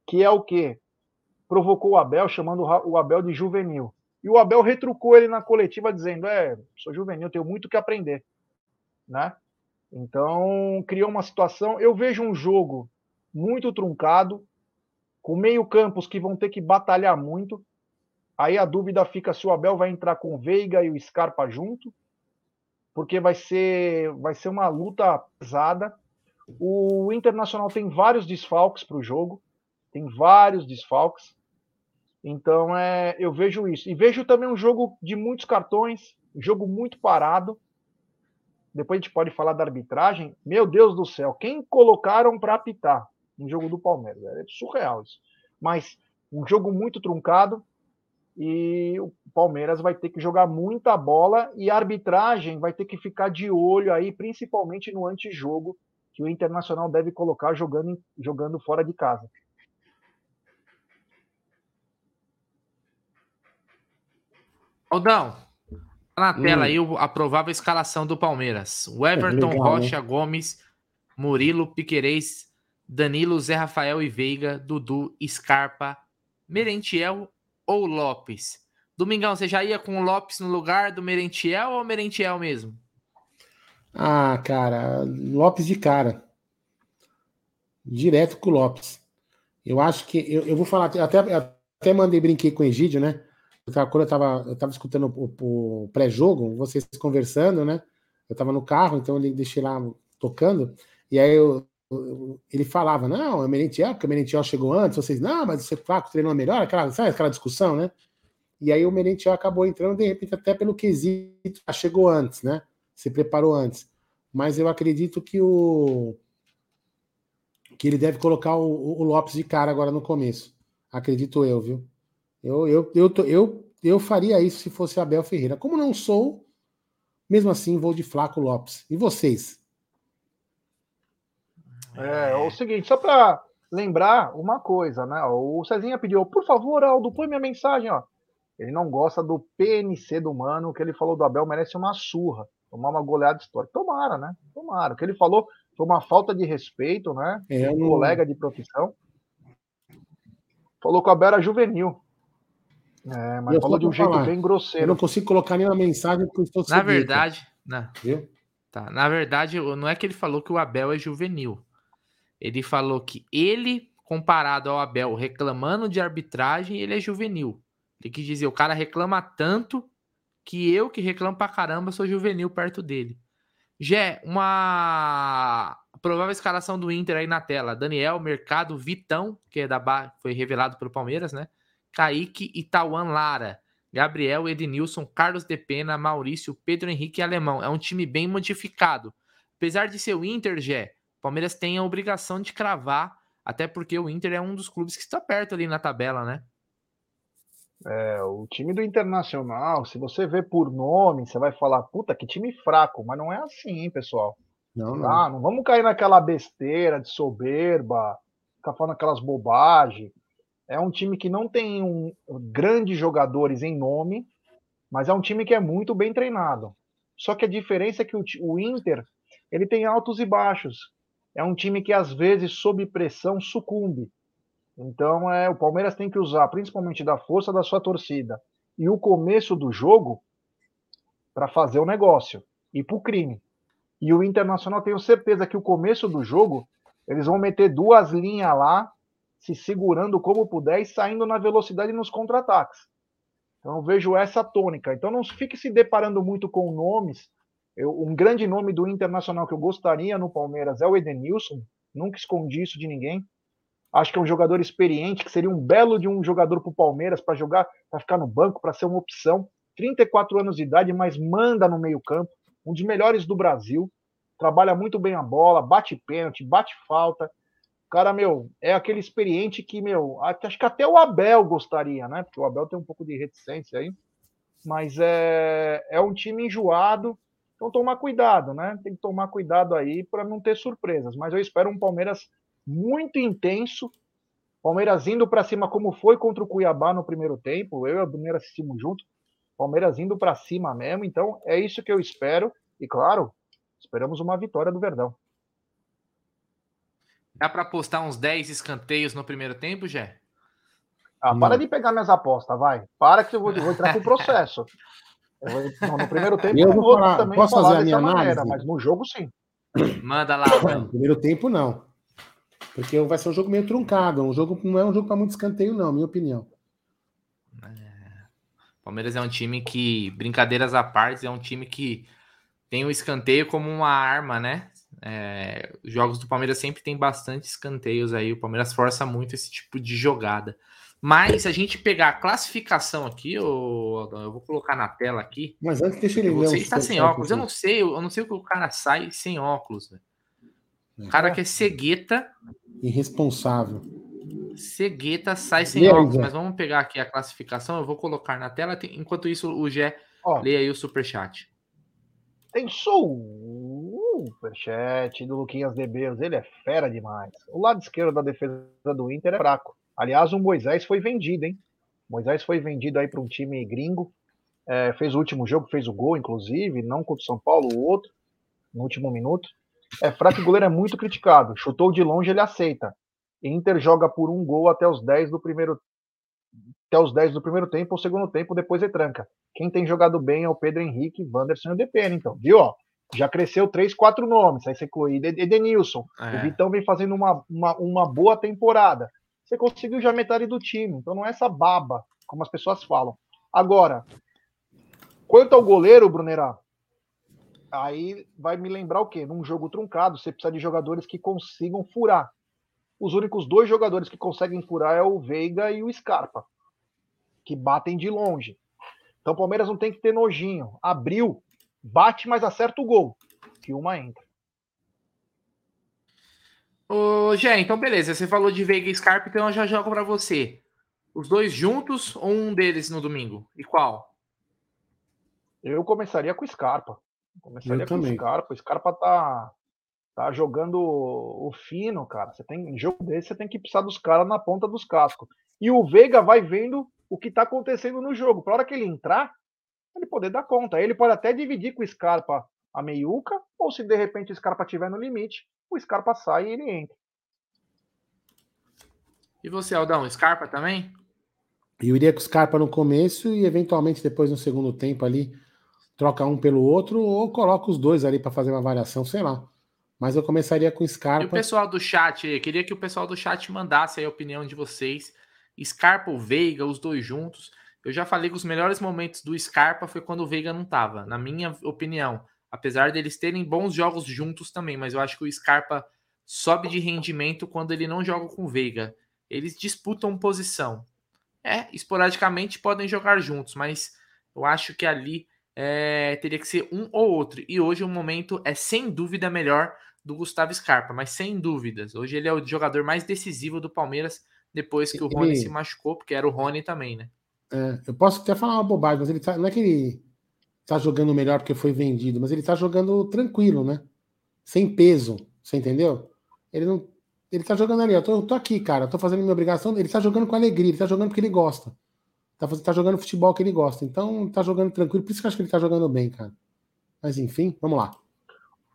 que é o quê? Provocou o Abel, chamando o Abel de juvenil. E o Abel retrucou ele na coletiva dizendo: É, sou juvenil, tenho muito que aprender. Né? Então, criou uma situação. Eu vejo um jogo muito truncado, com meio-campos que vão ter que batalhar muito. Aí a dúvida fica se o Abel vai entrar com o Veiga e o Scarpa junto, porque vai ser, vai ser uma luta pesada. O Internacional tem vários desfalques para o jogo, tem vários desfalques. Então é, eu vejo isso. E vejo também um jogo de muitos cartões, um jogo muito parado. Depois a gente pode falar da arbitragem. Meu Deus do céu, quem colocaram para apitar? Um jogo do Palmeiras. É surreal isso. Mas um jogo muito truncado e o Palmeiras vai ter que jogar muita bola e a arbitragem vai ter que ficar de olho aí, principalmente no antijogo que o Internacional deve colocar jogando, jogando fora de casa. Aldão, tá na tela hum. aí a provável escalação do Palmeiras. O Everton, é legal, Rocha, né? Gomes, Murilo, Piquerez, Danilo, Zé Rafael e Veiga, Dudu, Scarpa, Merentiel ou Lopes? Domingão, você já ia com o Lopes no lugar do Merentiel ou Merentiel mesmo? Ah, cara, Lopes de cara. Direto com o Lopes. Eu acho que. Eu, eu vou falar, até, até mandei, brinquei com o Egídio, né? quando eu tava, eu tava escutando o, o pré-jogo, vocês conversando, né? Eu tava no carro, então eu deixei lá tocando. E aí eu, ele falava, não, é Merentiel, porque o Merentiel chegou antes, vocês, não, mas você Flaco treinou melhor, aquela, sabe aquela discussão, né? E aí o Merentiel acabou entrando, de repente, até pelo quesito, ah, chegou antes, né? Se preparou antes. Mas eu acredito que o que ele deve colocar o, o Lopes de cara agora no começo. Acredito eu, viu? Eu, eu, eu, eu, eu faria isso se fosse Abel Ferreira. Como não sou, mesmo assim vou de Flaco Lopes. E vocês? É, é o seguinte, só para lembrar uma coisa, né? O Cezinha pediu, por favor, Aldo, põe minha mensagem, ó. Ele não gosta do PNC do Mano, o que ele falou do Abel merece uma surra, tomar uma goleada histórica. Tomara, né? Tomara. O que ele falou foi uma falta de respeito, né? É, um colega de profissão. Falou que o Abel era juvenil. É, mas falou de um jeito falar. bem grosseiro. Eu não consigo colocar nenhuma mensagem porque estou Na verdade, né? Viu? Tá. Na verdade, não é que ele falou que o Abel é juvenil. Ele falou que ele, comparado ao Abel, reclamando de arbitragem, ele é juvenil. Ele quis dizer, o cara reclama tanto que eu, que reclamo pra caramba, sou juvenil perto dele. Jé, uma provável escalação do Inter aí na tela. Daniel, Mercado, Vitão, que é da ba... foi revelado pelo Palmeiras, né? Kaique e Tauan Lara. Gabriel, Ednilson, Carlos de Pena, Maurício, Pedro Henrique e Alemão. É um time bem modificado apesar de ser o Inter, o Palmeiras tem a obrigação de cravar, até porque o Inter é um dos clubes que está perto ali na tabela, né? É, o time do Internacional, se você vê por nome, você vai falar, puta, que time fraco, mas não é assim, hein, pessoal. Não, não. Ah, não vamos cair naquela besteira de soberba, ficar falando aquelas bobagens. É um time que não tem um, grandes jogadores em nome, mas é um time que é muito bem treinado. Só que a diferença é que o, o Inter ele tem altos e baixos. É um time que às vezes sob pressão sucumbe. Então é o Palmeiras tem que usar principalmente da força da sua torcida e o começo do jogo para fazer o negócio e para o crime. E o Internacional tenho certeza que o começo do jogo eles vão meter duas linhas lá, se segurando como puder e saindo na velocidade nos contra-ataques. Então eu vejo essa tônica. Então não fique se deparando muito com nomes. Eu, um grande nome do Internacional que eu gostaria no Palmeiras é o Edenilson. Nunca escondi isso de ninguém. Acho que é um jogador experiente, que seria um belo de um jogador para o Palmeiras para jogar, para ficar no banco, para ser uma opção. 34 anos de idade, mas manda no meio-campo. Um dos melhores do Brasil. Trabalha muito bem a bola, bate pênalti, bate falta cara, meu, é aquele experiente que, meu, acho que até o Abel gostaria, né? Porque o Abel tem um pouco de reticência aí. Mas é, é um time enjoado. Então tomar cuidado, né? Tem que tomar cuidado aí para não ter surpresas. Mas eu espero um Palmeiras muito intenso. Palmeiras indo para cima, como foi contra o Cuiabá no primeiro tempo. Eu e a Brunera assistimos junto. Palmeiras indo para cima mesmo. Então é isso que eu espero. E claro, esperamos uma vitória do Verdão. Dá para apostar uns 10 escanteios no primeiro tempo, Jé? Ah, para de pegar minhas apostas, vai. Para que eu vou, vou entrar com o processo. Não, no primeiro tempo eu vou falar, também posso fazer a minha maneira, análise? mas no jogo sim. Manda lá. No primeiro tempo não. Porque vai ser um jogo meio truncado. Um jogo não é um jogo para muito escanteio, não, minha opinião. É. Palmeiras é um time que, brincadeiras à parte, é um time que tem o escanteio como uma arma, né? É, os jogos do Palmeiras sempre tem bastante escanteios aí. O Palmeiras força muito esse tipo de jogada. Mas se a gente pegar a classificação aqui, eu, eu vou colocar na tela aqui. Mas antes deixa ele ver. Você está sem óculos. Eu não sei, eu não sei o que o cara sai sem óculos. O cara que é cegueta. Irresponsável. Cegueta sai sem óculos. Mas vamos pegar aqui a classificação. Eu vou colocar na tela. Enquanto isso, o Gé lê aí o superchat. Tem superchat do Luquinhas Debeiros. Ele é fera demais. O lado esquerdo da defesa do Inter é fraco. Aliás, o Moisés foi vendido, hein? Moisés foi vendido aí para um time gringo. É, fez o último jogo, fez o gol, inclusive, não contra o São Paulo, o outro, no último minuto. É fraco e o goleiro é muito criticado. Chutou de longe, ele aceita. Inter joga por um gol até os 10 do primeiro até os 10 do primeiro tempo ou segundo tempo, depois retranca. Quem tem jogado bem é o Pedro Henrique, Wanderson e o DPN, então. Viu, ó? já cresceu três, quatro nomes. Aí você inclui Edenilson. É. O Vitão vem fazendo uma, uma, uma, boa temporada. Você conseguiu já metade do time. Então não é essa baba, como as pessoas falam. Agora, quanto ao goleiro, Brunerá, aí vai me lembrar o quê? Num jogo truncado, você precisa de jogadores que consigam furar. Os únicos dois jogadores que conseguem furar é o Veiga e o Scarpa, que batem de longe. Então o Palmeiras não tem que ter nojinho. Abriu, bate, mas acerta o gol. Que uma entra. Ô, Gé, então beleza. Você falou de Veiga e Scarpa, então eu já jogo para você. Os dois juntos ou um deles no domingo? E qual? Eu começaria com o Scarpa. Começaria eu com o Scarpa. O Scarpa tá, tá jogando o fino, cara. Você tem em jogo desse, você tem que precisar dos caras na ponta dos cascos. E o Veiga vai vendo o que tá acontecendo no jogo. Para hora que ele entrar, ele poder dar conta. Ele pode até dividir com o Scarpa a meiuca, ou se de repente o Scarpa estiver no limite, o Scarpa sai e ele entra. E você, Aldão, Scarpa também? Eu iria com o Scarpa no começo e eventualmente depois no segundo tempo ali troca um pelo outro ou coloca os dois ali para fazer uma variação, sei lá. Mas eu começaria com o Scarpa. E o pessoal do chat, eu queria que o pessoal do chat mandasse a opinião de vocês. Scarpa ou Veiga, os dois juntos. Eu já falei que os melhores momentos do Scarpa foi quando o Veiga não tava, na minha opinião. Apesar deles terem bons jogos juntos também, mas eu acho que o Scarpa sobe de rendimento quando ele não joga com o Veiga. Eles disputam posição. É, esporadicamente podem jogar juntos, mas eu acho que ali é, teria que ser um ou outro. E hoje o momento é sem dúvida melhor do Gustavo Scarpa, mas sem dúvidas. Hoje ele é o jogador mais decisivo do Palmeiras depois que o Rony ele... se machucou, porque era o Rony também, né? É, eu posso até falar uma bobagem, mas ele tá, não é que ele tá jogando melhor porque foi vendido, mas ele tá jogando tranquilo, né? Sem peso, você entendeu? Ele não. Ele tá jogando ali, eu tô, eu tô aqui, cara, eu tô fazendo minha obrigação. Ele tá jogando com alegria, ele tá jogando porque ele gosta. Tá, tá jogando futebol que ele gosta. Então, tá jogando tranquilo, por isso que eu acho que ele tá jogando bem, cara. Mas enfim, vamos lá.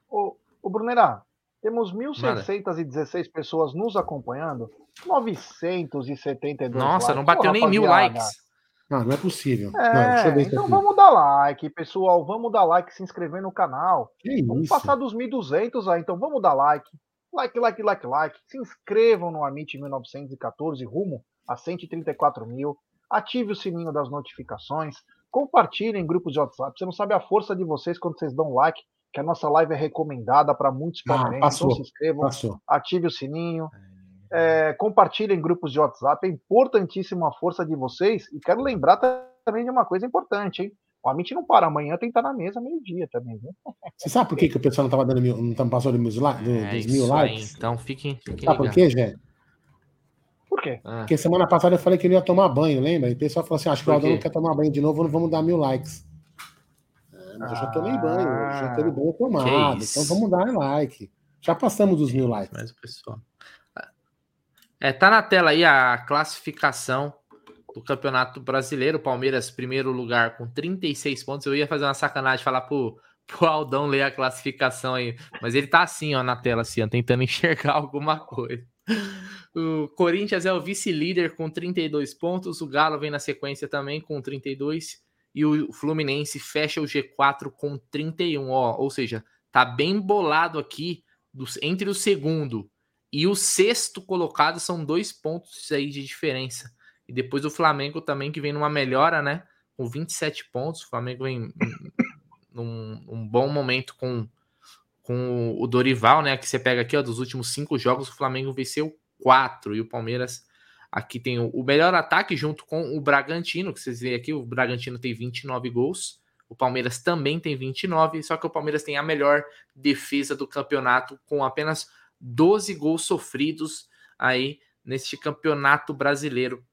Ô, ô Brunerá, temos 1.616 pessoas nos acompanhando, 972 Nossa, likes. não bateu Pô, nem mil likes. Não, não é possível. É, não, então aqui. vamos dar like, pessoal. Vamos dar like, se inscrever no canal. Que vamos isso? passar dos 1.200 aí, então vamos dar like. Like, like, like, like. Se inscrevam no Amit 1914, rumo a 134 mil. Ative o sininho das notificações. Compartilhem em grupos de WhatsApp. Você não sabe a força de vocês quando vocês dão like, que a nossa live é recomendada para muitos ah, palmeirenses. então se inscrevam, passou. ative o sininho. É, compartilhem em grupos de WhatsApp. É importantíssimo a força de vocês. E quero lembrar também de uma coisa importante, hein? O Amit não para amanhã, tem que estar na mesa meio-dia também, viu? Você sabe por que, que o pessoal não estava dando mil, não tava passando dos, é, dos mil likes? Aí, então fiquem. fiquem sabe por quê, Jé? Por quê? Ah. Porque semana passada eu falei que ele ia tomar banho, lembra? E o pessoal falou assim: acho que o Aldão não quer tomar banho de novo, não vamos dar mil likes. É, mas eu já tomei banho, já teve banho tomado. Então vamos dar like. Já passamos dos mil likes. Mas o pessoal. É, tá na tela aí a classificação do Campeonato Brasileiro. Palmeiras, primeiro lugar, com 36 pontos. Eu ia fazer uma sacanagem falar pro, pro Aldão ler a classificação aí. Mas ele tá assim, ó, na tela, assim, ó, tentando enxergar alguma coisa. O Corinthians é o vice-líder com 32 pontos. O Galo vem na sequência também com 32. E o Fluminense fecha o G4 com 31. Ó, ou seja, tá bem bolado aqui dos, entre o segundo e o sexto colocado são dois pontos aí de diferença. E depois o Flamengo também, que vem numa melhora, né? Com 27 pontos. O Flamengo vem num um bom momento com, com o Dorival, né? Que você pega aqui, ó, dos últimos cinco jogos, o Flamengo venceu quatro. E o Palmeiras aqui tem o, o melhor ataque junto com o Bragantino, que vocês veem aqui, o Bragantino tem 29 gols. O Palmeiras também tem 29, só que o Palmeiras tem a melhor defesa do campeonato, com apenas 12 gols sofridos aí neste campeonato brasileiro,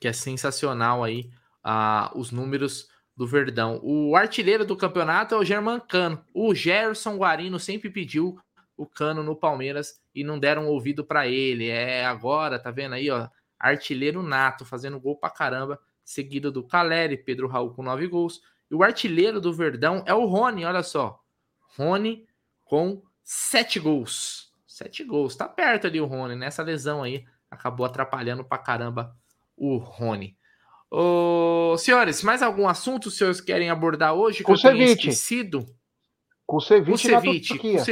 que é sensacional aí uh, os números do Verdão. O artilheiro do campeonato é o German Cano. O Gerson Guarino sempre pediu o Cano no Palmeiras e não deram ouvido para ele. É agora, tá vendo aí, ó, artilheiro nato, fazendo gol pra caramba, seguido do Caleri, Pedro Raul com nove gols. E o artilheiro do Verdão é o Rony, olha só. Rony com sete gols. Sete gols. Tá perto ali o Rony. Nessa lesão aí, acabou atrapalhando pra caramba o Rony. Ô, senhores, mais algum assunto os senhores querem abordar hoje que Kusevich. eu tenha esquecido? Kusevich, na Turquia.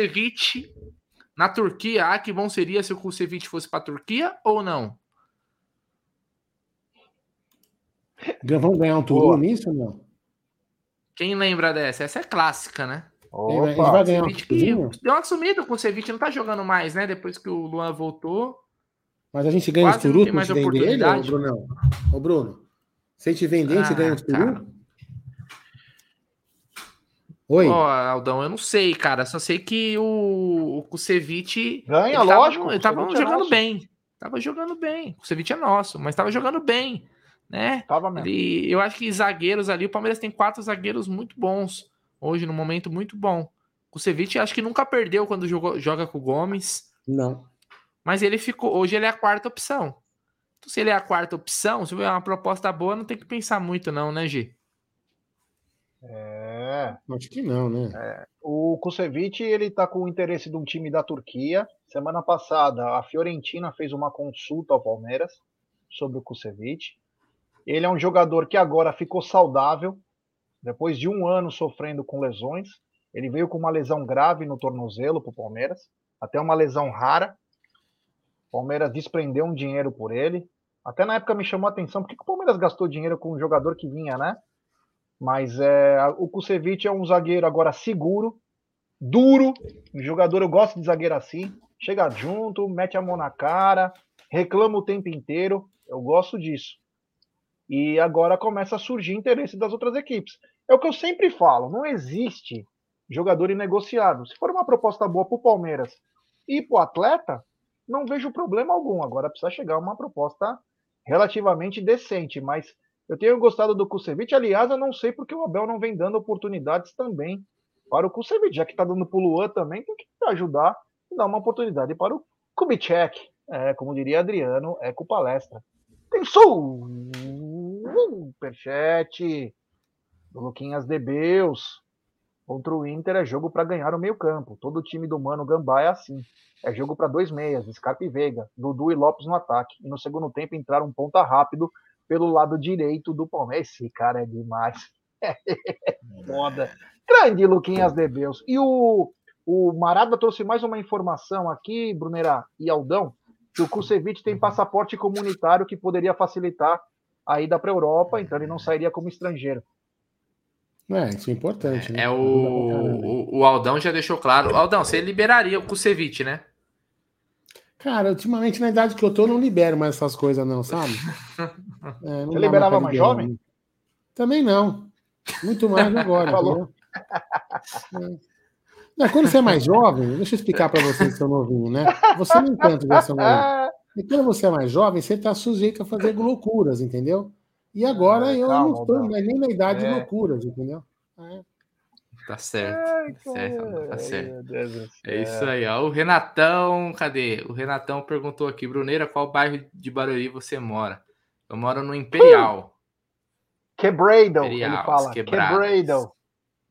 na Turquia. Ah, que bom seria se o Kusevich fosse para Turquia ou não? Vamos ganhar um turno nisso ou não? Quem lembra dessa? Essa é clássica, né? Opa, ele vai ganhar um Deu uma sumida com o Ceviche, não tá jogando mais, né? Depois que o Luan voltou. Mas a gente ganha os turus mais vender ele, ô Bruno? Ô Bruno, se a gente vender, a gente ah, ganha os turus? Oi. Ó, oh, Aldão, eu não sei, cara. Só sei que o, o Kusevich. Ganha, ele lógico. Tava, ele tava jogando é bem. Tava jogando bem. O Kusevich é nosso, mas tava jogando bem. Né? Tava mesmo. Ele, eu acho que zagueiros ali, o Palmeiras tem quatro zagueiros muito bons hoje, num momento muito bom. O Ceviche acho que nunca perdeu quando jogou, joga com o Gomes. Não. Mas ele ficou. Hoje ele é a quarta opção. Então, se ele é a quarta opção, se tiver uma proposta boa, não tem que pensar muito, não, né, G? É. Acho que não, né? É. O Kusevich, ele tá com o interesse de um time da Turquia. Semana passada, a Fiorentina fez uma consulta ao Palmeiras sobre o Kusevich. Ele é um jogador que agora ficou saudável, depois de um ano sofrendo com lesões. Ele veio com uma lesão grave no tornozelo para o Palmeiras, até uma lesão rara. O Palmeiras desprendeu um dinheiro por ele. Até na época me chamou a atenção, por que, o Palmeiras gastou dinheiro com um jogador que vinha, né? Mas é, o Kusevich é um zagueiro agora seguro, duro. Um jogador, eu gosto de zagueiro assim. Chega junto, mete a mão na cara, reclama o tempo inteiro. Eu gosto disso. E agora começa a surgir interesse das outras equipes. É o que eu sempre falo, não existe jogador inegociável. Se for uma proposta boa para o Palmeiras e para o atleta, não vejo problema algum. Agora precisa chegar uma proposta relativamente decente, mas eu tenho gostado do Kusevich. Aliás, eu não sei porque o Abel não vem dando oportunidades também para o Kusevich, já que está dando para o Luan também, tem que ajudar e dar uma oportunidade para o Kubitschek. É, como diria Adriano, é com palestra. Tem superchat do Luquinhas de Beus. Contra o Inter é jogo para ganhar o meio-campo. Todo time do Mano Gambá é assim. É jogo para dois meias, Scarpe e Veiga, Dudu e Lopes no ataque. E no segundo tempo entrar um ponta rápido pelo lado direito do Palmeiras. Esse cara é demais. Foda. Grande Luquinhas de Beus. E o, o Marada trouxe mais uma informação aqui, Brunerá e Aldão, que o Kusevich tem passaporte comunitário que poderia facilitar a ida para a Europa, então ele não sairia como estrangeiro. É, isso é importante. É, né? é o, o, o, Aldão já deixou claro. Aldão, você liberaria o Kusevich, né? Cara, ultimamente, na idade que eu tô, não libero mais essas coisas, não, sabe? É, não você liberava mais jovem? Também não. Muito mais agora. Falou. É. Não, quando você é mais jovem, deixa eu explicar para você, seu novinho, né? Você não tanto, versão novinho. E quando você é mais jovem, você está sujeito a fazer loucuras, entendeu? E agora eu calma, não estou nem na idade é. de loucuras, entendeu? É. Tá certo. Ai, tá certo, tá certo. É isso aí, ó. O Renatão, cadê? O Renatão perguntou aqui, Bruneira, qual bairro de Barueri você mora? Eu moro no Imperial. Quebrado, ele fala. Quebrado.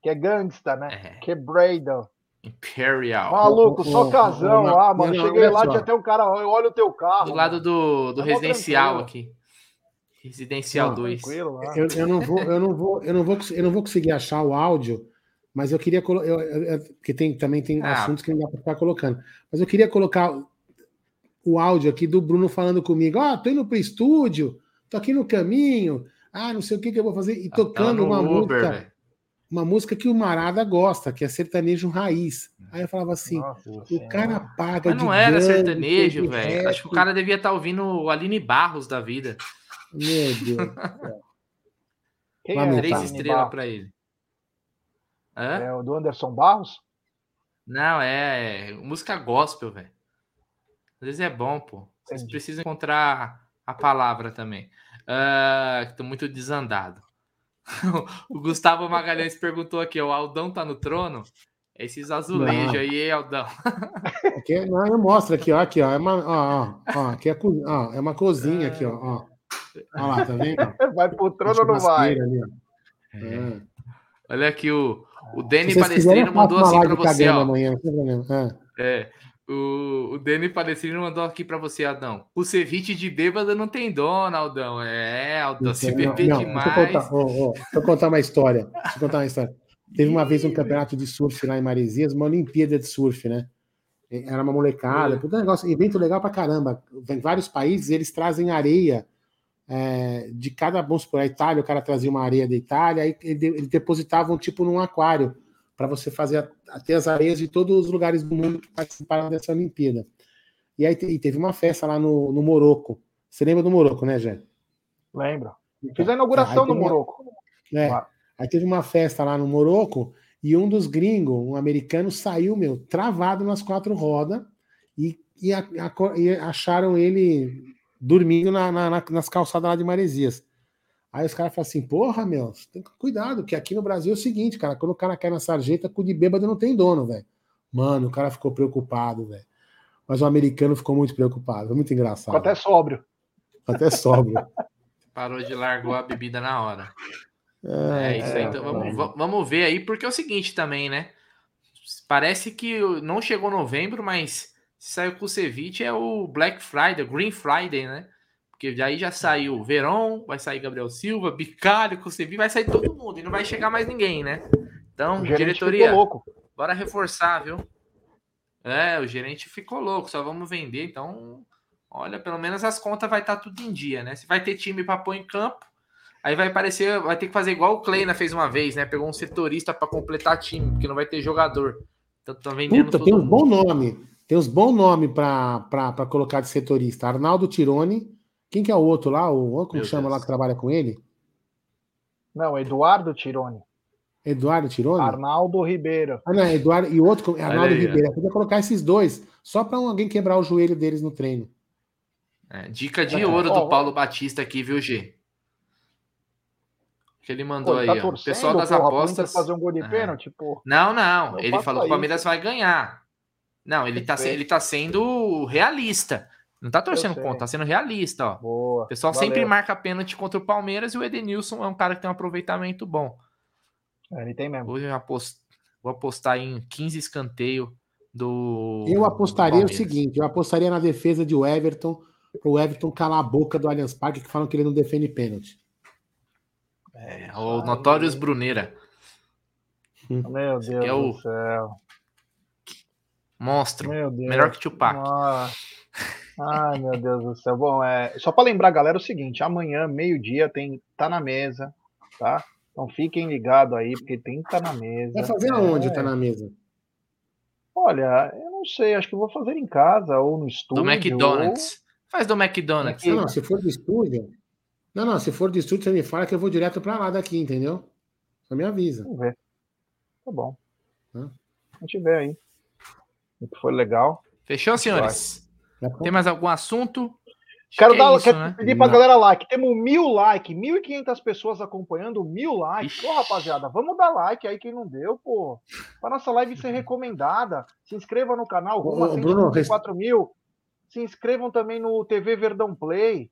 Que é gangsta, né? É. Quebrado. Imperial. Maluco, só casão lá, mano. Cheguei lá, tinha até um cara, olha o teu carro. Do lado do, do residencial aqui. Residencial 2. Eu, eu, não vou, eu não vou, eu não vou, eu não vou conseguir achar o áudio, mas eu queria colocar, porque tem, também tem ah. assuntos que não dá para ficar colocando. Mas eu queria colocar o áudio aqui do Bruno falando comigo. Ó, oh, tô indo pro estúdio, tô aqui no caminho. Ah, não sei o que que eu vou fazer e ah, tocando uma Uber, música. Véio uma música que o Marada gosta, que é sertanejo raiz. Aí eu falava assim: Nossa, o cara paga. Mas não era sertanejo, velho. Acho que o cara devia estar tá ouvindo o Aline Barros da vida. Meu Deus. Quem é Três estrelas para ele. Hã? É o do Anderson Barros? Não, é, é música gospel, velho. Às vezes é bom, pô. Vocês Entendi. precisam encontrar a palavra também. Uh, tô muito desandado. o Gustavo Magalhães perguntou aqui: o Aldão tá no trono? Esses azulejos não. aí, Aldão. Aqui, não, eu mostro aqui, ó, aqui, ó, é uma, ó, ó, aqui é, ó, é uma cozinha aqui, ó, ó. Olha lá, tá vendo? Vai pro trono ou não vai? Ali, é. Olha aqui, o, o Dani Palestrino mandou assim para você, ó. Amanhã, é. é. O, o Dani Palestrino mandou aqui para você, Aldão. O ceviche de bêbado não tem dono, Aldão. É, Aldão, se beber não, demais. Deixa eu, contar, oh, oh, deixa eu contar uma história. Deixa eu contar uma história. Teve uma vez um campeonato de surf lá em Maresias, uma Olimpíada de surf, né? Era uma molecada, puta negócio, evento legal pra caramba. Em vários países eles trazem areia é, de cada, vamos supor, a Itália, o cara trazia uma areia da Itália, aí ele, ele depositava um tipo num aquário para você fazer até as areias de todos os lugares do mundo que participaram dessa Olimpíada. E aí e teve uma festa lá no, no Moroco. Você lembra do Moroco, né, Jé? Lembro. Então, Fiz a inauguração no Moroco. É, claro. Aí teve uma festa lá no Moroco e um dos gringos, um americano, saiu, meu, travado nas quatro rodas e, e, a, a, e acharam ele dormindo na, na, nas calçadas lá de Maresias. Aí os caras falam assim, porra, meu, tem que cuidado, que aqui no Brasil é o seguinte, cara, quando o cara cai na sarjeta, cu de bêbado não tem dono, velho. Mano, o cara ficou preocupado, velho. Mas o americano ficou muito preocupado, foi muito engraçado. Ficou até sóbrio. Até sóbrio. Parou de largar a bebida na hora. É, é isso aí. Então vamos, vamos ver aí, porque é o seguinte também, né? Parece que não chegou novembro, mas se saiu Ceviche é o Black Friday, Green Friday, né? Porque daí já saiu Verón, vai sair Gabriel Silva, Bicalho, Cusevi, vai sair todo mundo e não vai chegar mais ninguém, né? Então, diretoria, louco. bora reforçar, viu? É, o gerente ficou louco, só vamos vender, então, olha, pelo menos as contas vai estar tá tudo em dia, né? Se vai ter time para pôr em campo, aí vai parecer, vai ter que fazer igual o Kleina fez uma vez, né? Pegou um setorista para completar time, porque não vai ter jogador. Então, tá vendendo Puta, tem um bom nome. Tem uns bons nomes para colocar de setorista. Arnaldo Tironi, quem que é o outro lá? O como Meu chama Deus. lá que trabalha com ele? Não, Eduardo Tironi. Eduardo Tironi? Arnaldo Ribeiro. Ah, não, Eduardo e outro, Arnaldo Ribeiro. Eu podia colocar esses dois, só para alguém quebrar o joelho deles no treino. É, dica de é, ouro do Paulo Batista aqui, viu, G? Que ele mandou Pô, ele tá aí, ó. O pessoal das porra, apostas. Fazer um gol de pênalti, pô. Não, não. não ele falou que o Palmeiras vai ganhar. Não, ele tá, ele tá sendo realista. Não tá torcendo contra, tá sendo realista, ó. Boa, o pessoal valeu. sempre marca pênalti contra o Palmeiras e o Edenilson é um cara que tem um aproveitamento bom. É, ele tem mesmo. Hoje eu aposto, vou apostar em 15 escanteio do. Eu apostaria o seguinte: eu apostaria na defesa de Everton, pro Everton calar a boca do Allianz Parque, que falam que ele não defende pênalti. É, o Notórios Bruneira. Meu Deus é o... do céu. Monstro. Melhor que Tupac. Nossa. Ai, meu Deus do céu. Bom, é, só para lembrar, galera, o seguinte: amanhã, meio-dia, tem tá na mesa, tá? Então fiquem ligados aí, porque tem tá na mesa. Vai fazer aonde é... tá na mesa? Olha, eu não sei, acho que eu vou fazer em casa ou no estúdio. Do McDonald's. Ou... Faz do McDonald's. Não, não, se for do estúdio. Não, não, se for do estúdio, você me fala que eu vou direto para lá daqui, entendeu? Só me avisa. Vamos ver. Tá bom. Hã? A gente vê aí. O que foi legal. Fechou, senhores? Tem mais algum assunto? Quero dar, é isso, quero né? pedir pra Não. galera like. Temos mil likes, 1.500 pessoas acompanhando, mil likes. Pô, rapaziada, vamos dar like aí quem não deu, pô. Pra nossa live ser recomendada. Se inscreva no canal, rumo a 104 mil. Se inscrevam também no TV Verdão Play.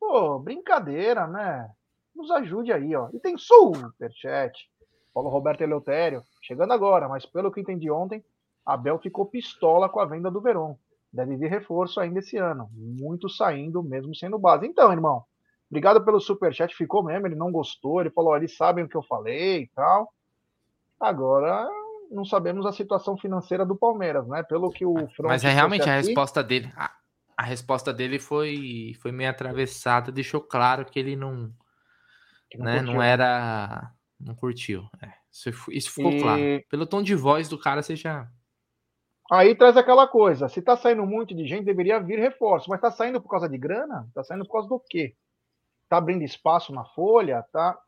Pô, brincadeira, né? Nos ajude aí, ó. E tem superchat. Paulo Roberto Eleutério, chegando agora, mas pelo que entendi ontem, Abel ficou pistola com a venda do Verón. Deve vir reforço ainda esse ano. Muito saindo, mesmo sendo base. Então, irmão, obrigado pelo superchat. Ficou mesmo, ele não gostou. Ele falou: eles sabem o que eu falei e tal. Agora, não sabemos a situação financeira do Palmeiras, né? Pelo que o Front Mas é realmente aqui... a resposta dele. A, a, resposta dele foi, foi meio atravessada, deixou claro que ele não. não, né, não era. Não curtiu. É, isso, isso ficou e... claro. Pelo tom de voz do cara, você já. Aí traz aquela coisa, se tá saindo muito de gente, deveria vir reforço, mas tá saindo por causa de grana? Tá saindo por causa do quê? Tá abrindo espaço na folha, tá?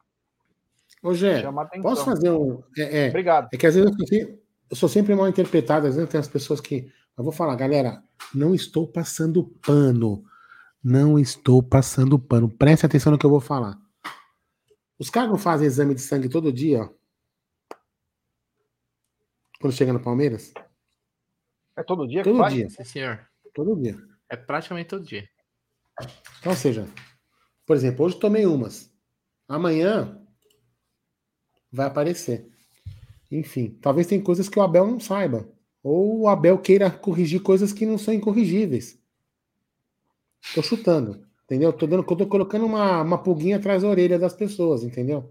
Ô, Gé, posso fazer um... É, é, Obrigado. É que às vezes eu sou, eu sou sempre mal interpretado, às vezes tem as pessoas que... Eu vou falar, galera, não estou passando pano. Não estou passando pano. Preste atenção no que eu vou falar. Os caras não fazem exame de sangue todo dia, ó. Quando chega no Palmeiras? É todo dia todo que faz? dia. Sim, senhor. Todo dia. É praticamente todo dia. Então, ou seja, por exemplo, hoje tomei umas. Amanhã vai aparecer. Enfim, talvez tem coisas que o Abel não saiba. Ou o Abel queira corrigir coisas que não são incorrigíveis. Tô chutando, entendeu? Tô, dando, tô colocando uma, uma pulguinha atrás da orelha das pessoas, entendeu?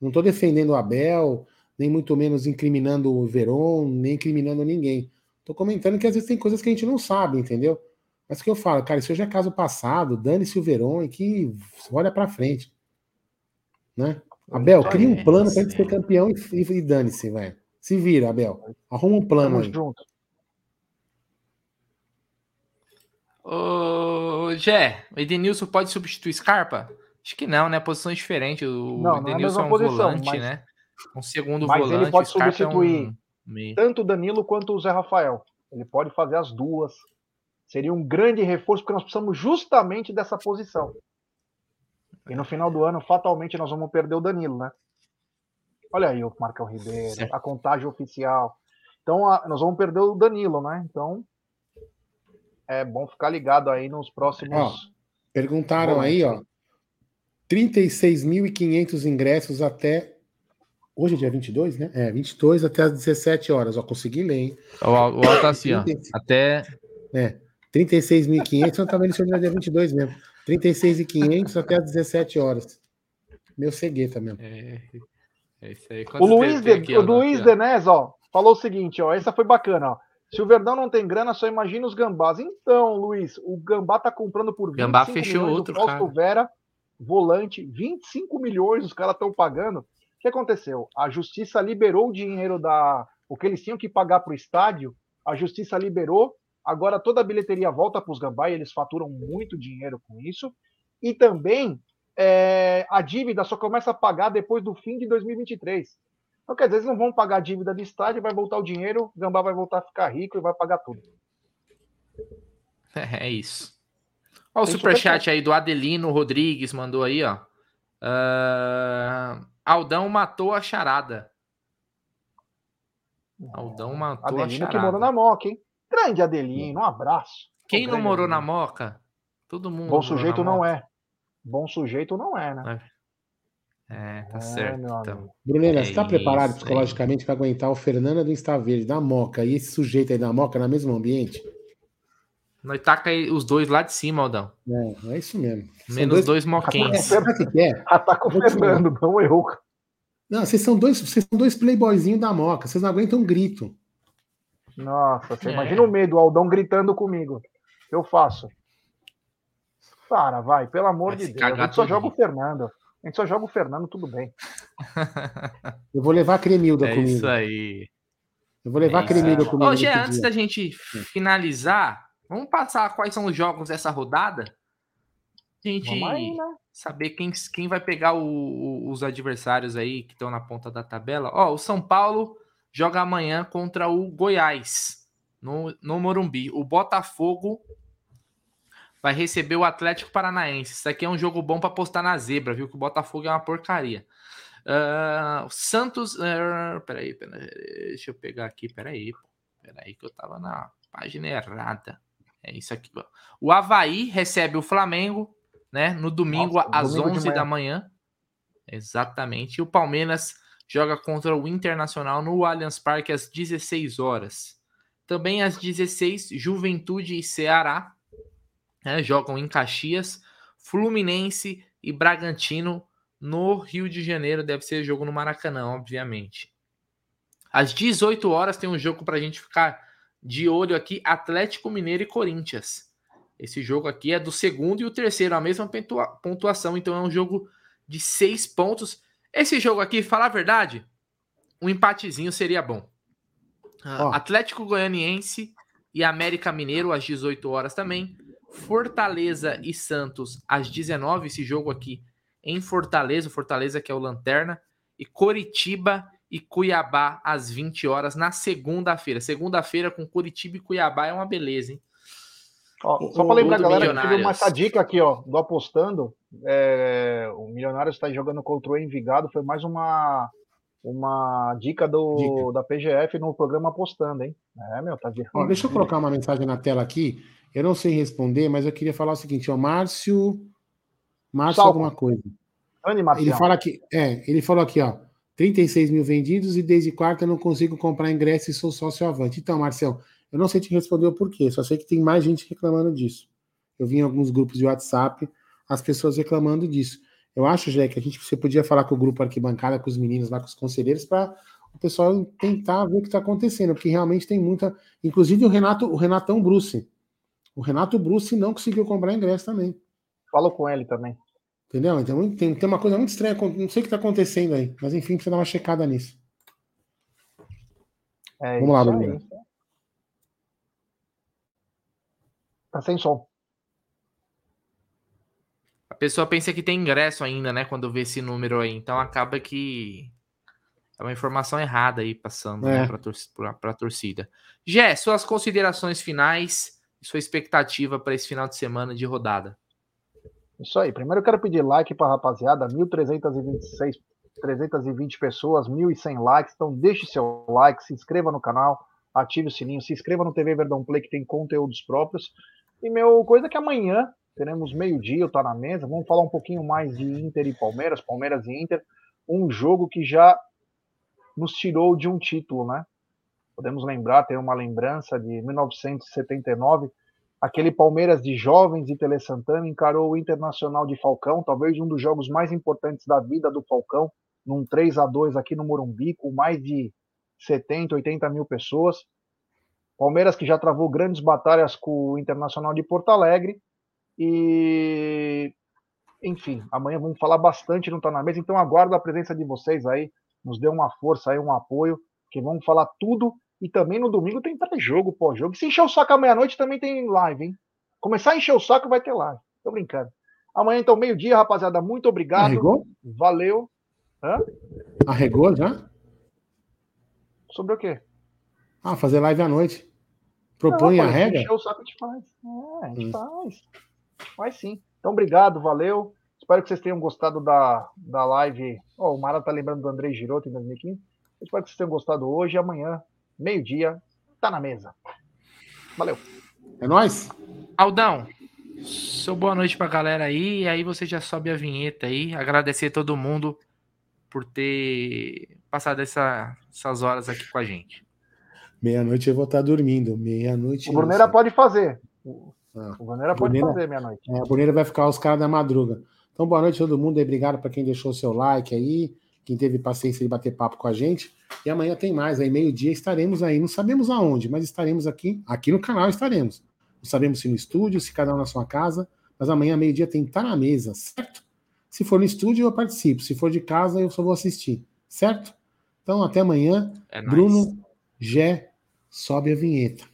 Não tô defendendo o Abel, nem muito menos incriminando o Veron, nem incriminando ninguém. Tô comentando que às vezes tem coisas que a gente não sabe, entendeu? Mas que eu falo, cara, isso já é caso passado, dane-se o Verón e que olha para frente. Né? Abel, cria um plano pra gente ser campeão e, e, e dane-se, velho. Se vira, Abel. Arruma um plano Tamo aí. junto. Ô, Gé, o Edenilson pode substituir Scarpa? Acho que não, né? Posições diferentes. O não, Edenilson não é, é um posição, volante, mas... né? Um segundo mas volante. Ele pode substituir. É um Meio. Tanto o Danilo quanto o Zé Rafael. Ele pode fazer as duas. Seria um grande reforço, porque nós precisamos justamente dessa posição. E no final do ano, fatalmente, nós vamos perder o Danilo, né? Olha aí o Marcão Ribeiro, certo. a contagem oficial. Então, a, nós vamos perder o Danilo, né? Então, é bom ficar ligado aí nos próximos. Ó, perguntaram aí, ó. 36.500 ingressos até Hoje é dia 22, né? É, 22 até as 17 horas. Ó, consegui ler, hein? O, o alto tá assim, ó. Até. É, 36.500, não tá vendo se é dia 22 mesmo. 36.500 até as 17 horas. Meu cegueta mesmo. É, é isso aí. o Luiz, de, aqui, o Luiz Denez, ó, falou o seguinte, ó. Essa foi bacana, ó. Se o Verdão não tem grana, só imagina os gambás. Então, Luiz, o Gambá tá comprando por 25 Gambá fechou milhões outro, Fausto Vera, volante, 25 milhões os caras estão pagando que aconteceu? A justiça liberou o dinheiro da. O que eles tinham que pagar para o estádio, a justiça liberou. Agora toda a bilheteria volta para os Gambá e eles faturam muito dinheiro com isso. E também é, a dívida só começa a pagar depois do fim de 2023. Então, quer dizer, eles não vão pagar a dívida de estádio, vai voltar o dinheiro, o Gambá vai voltar a ficar rico e vai pagar tudo. É, é isso. Olha o superchat aí do Adelino Rodrigues, mandou aí, ó. Uh, Aldão matou a charada. Aldão matou Adelino a charada. que morou na Moca, hein? Grande Adelino, um abraço. Quem não morou Adelino. na Moca? Todo mundo. Bom sujeito não é. Bom sujeito não é, né? É, tá é, certo. Então. Brunena, é você tá preparado isso, psicologicamente para aguentar o Fernando do Insta Verde, da Moca, e esse sujeito aí da Moca no mesmo ambiente? Nós taca os dois lá de cima, Aldão. É, é isso mesmo. São Menos dois, dois moquenses. Sabe o que é? Ataca o Fernando, não eu. Não, vocês são dois, vocês são dois playboyzinhos da Moca, vocês não aguentam um grito. Nossa, você é. imagina o medo, o Aldão gritando comigo. Eu faço. Para, vai, pelo amor vai de Deus. A gente só joga o Fernando. A gente só joga o Fernando, tudo bem. Eu vou levar a Cremilda é comigo. Isso aí. Eu vou levar é a Cremilda comigo. Hoje, antes dia. da gente finalizar, vamos passar quais são os jogos dessa rodada? A gente aí, né? saber quem, quem vai pegar o, o, os adversários aí que estão na ponta da tabela. Ó, o São Paulo joga amanhã contra o Goiás, no, no Morumbi. O Botafogo vai receber o Atlético Paranaense. Isso aqui é um jogo bom para postar na zebra, viu? Que o Botafogo é uma porcaria. Uh, Santos. Uh, peraí, peraí, deixa eu pegar aqui. Peraí, peraí, que eu tava na página errada. É isso aqui. O Havaí recebe o Flamengo, né? No domingo Nossa, às domingo 11 da manhã. Exatamente. E o Palmeiras joga contra o Internacional no Allianz Parque às 16 horas. Também às 16, Juventude e Ceará né, jogam em Caxias, Fluminense e Bragantino no Rio de Janeiro. Deve ser jogo no Maracanã, obviamente. Às 18 horas tem um jogo para a gente ficar de olho aqui: Atlético Mineiro e Corinthians. Esse jogo aqui é do segundo e o terceiro, a mesma pontuação, então é um jogo de seis pontos. Esse jogo aqui, falar a verdade, um empatezinho seria bom. Oh. Atlético Goianiense e América Mineiro às 18 horas também. Fortaleza e Santos às 19, esse jogo aqui em Fortaleza, Fortaleza que é o Lanterna, e Coritiba e Cuiabá às 20 horas na segunda-feira. Segunda-feira com Curitiba e Cuiabá é uma beleza, hein? Ó, só para lembrar, galera, tive uma essa dica aqui, ó, do apostando. É, o Milionário está jogando contra o Envigado. Foi mais uma, uma dica, do, dica. da PGF no programa apostando, hein? É, meu, tá vendo? Ó, deixa eu colocar uma mensagem na tela aqui. Eu não sei responder, mas eu queria falar o seguinte: ó, Márcio. Márcio, Salve. alguma coisa. Ele fala aqui, é, ele falou aqui, ó. 36 mil vendidos e desde quarta eu não consigo comprar ingresso e sou sócio avante. Então, Marcel, eu não sei te responder o porquê, só sei que tem mais gente reclamando disso. Eu vi em alguns grupos de WhatsApp as pessoas reclamando disso. Eu acho, Jé, que a gente você podia falar com o grupo arquibancada, com os meninos lá, com os conselheiros, para o pessoal tentar ver o que está acontecendo, porque realmente tem muita. Inclusive o Renato, o Renatão Bruce. O Renato Bruce não conseguiu comprar ingresso também. Falo com ele também. Entendeu? Então tem, tem uma coisa muito estranha, não sei o que está acontecendo aí, mas enfim, precisa dar uma checada nisso. É Vamos lá, Bruno. Tá sem som. A pessoa pensa que tem ingresso ainda, né? Quando vê esse número aí. Então acaba que é uma informação errada aí passando né, é. né, para a torcida. Gé, suas considerações finais e sua expectativa para esse final de semana de rodada. Isso aí. Primeiro eu quero pedir like para a rapaziada, 1.326, 320 pessoas, 1.100 likes. Então deixe seu like, se inscreva no canal, ative o sininho, se inscreva no TV Verdão Play que tem conteúdos próprios. E meu coisa que amanhã teremos meio-dia, tá na mesa, vamos falar um pouquinho mais de Inter e Palmeiras, Palmeiras e Inter, um jogo que já nos tirou de um título, né? Podemos lembrar, ter uma lembrança de 1979, Aquele Palmeiras de jovens de Tele Santana encarou o Internacional de Falcão, talvez um dos jogos mais importantes da vida do Falcão, num 3 a 2 aqui no Morumbi, com mais de 70, 80 mil pessoas. Palmeiras que já travou grandes batalhas com o Internacional de Porto Alegre. E, enfim, amanhã vamos falar bastante no Tá na Mesa, então aguardo a presença de vocês aí, nos dê uma força aí, um apoio, que vamos falar tudo e também no domingo tem pré-jogo, pós-jogo. Se encher o saco à meia-noite também tem live, hein? Começar a encher o saco vai ter live. Tô brincando. Amanhã, então, meio-dia, rapaziada. Muito obrigado. Arregou? Valeu. Hã? Arregou já? Sobre o quê? Ah, fazer live à noite. Propõe Não, a regra? encher o saco, a gente faz. É, a gente Hum. faz. Faz sim. Então, obrigado, valeu. Espero que vocês tenham gostado da, da live. Ó, o Mara tá lembrando do André Giroto em 2015. Espero que vocês tenham gostado hoje. Amanhã, meio-dia, tá na mesa. Valeu. É nóis? Aldão, seu boa noite pra galera aí. E aí você já sobe a vinheta aí. Agradecer a todo mundo por ter passado essa- essas horas aqui com a gente. Meia-noite eu vou estar dormindo. Meia-noite. O Bruneira pode fazer. O Ah. o Bruneira pode Bruneira- fazer meia-noite. É, a Bruneira vai ficar os caras da madruga. Então, boa noite a todo mundo. e Obrigado para quem deixou o seu like aí, quem teve paciência de bater papo com a gente. E amanhã tem mais, aí meio-dia estaremos aí. Não sabemos aonde, mas estaremos aqui, aqui no canal estaremos. Não sabemos se no estúdio, se cada um na sua casa, mas amanhã meio-dia tem tá na mesa, certo? Se for no estúdio eu participo, se for de casa eu só vou assistir, certo? Então até amanhã. É Bruno nice. Gé, sobe a vinheta.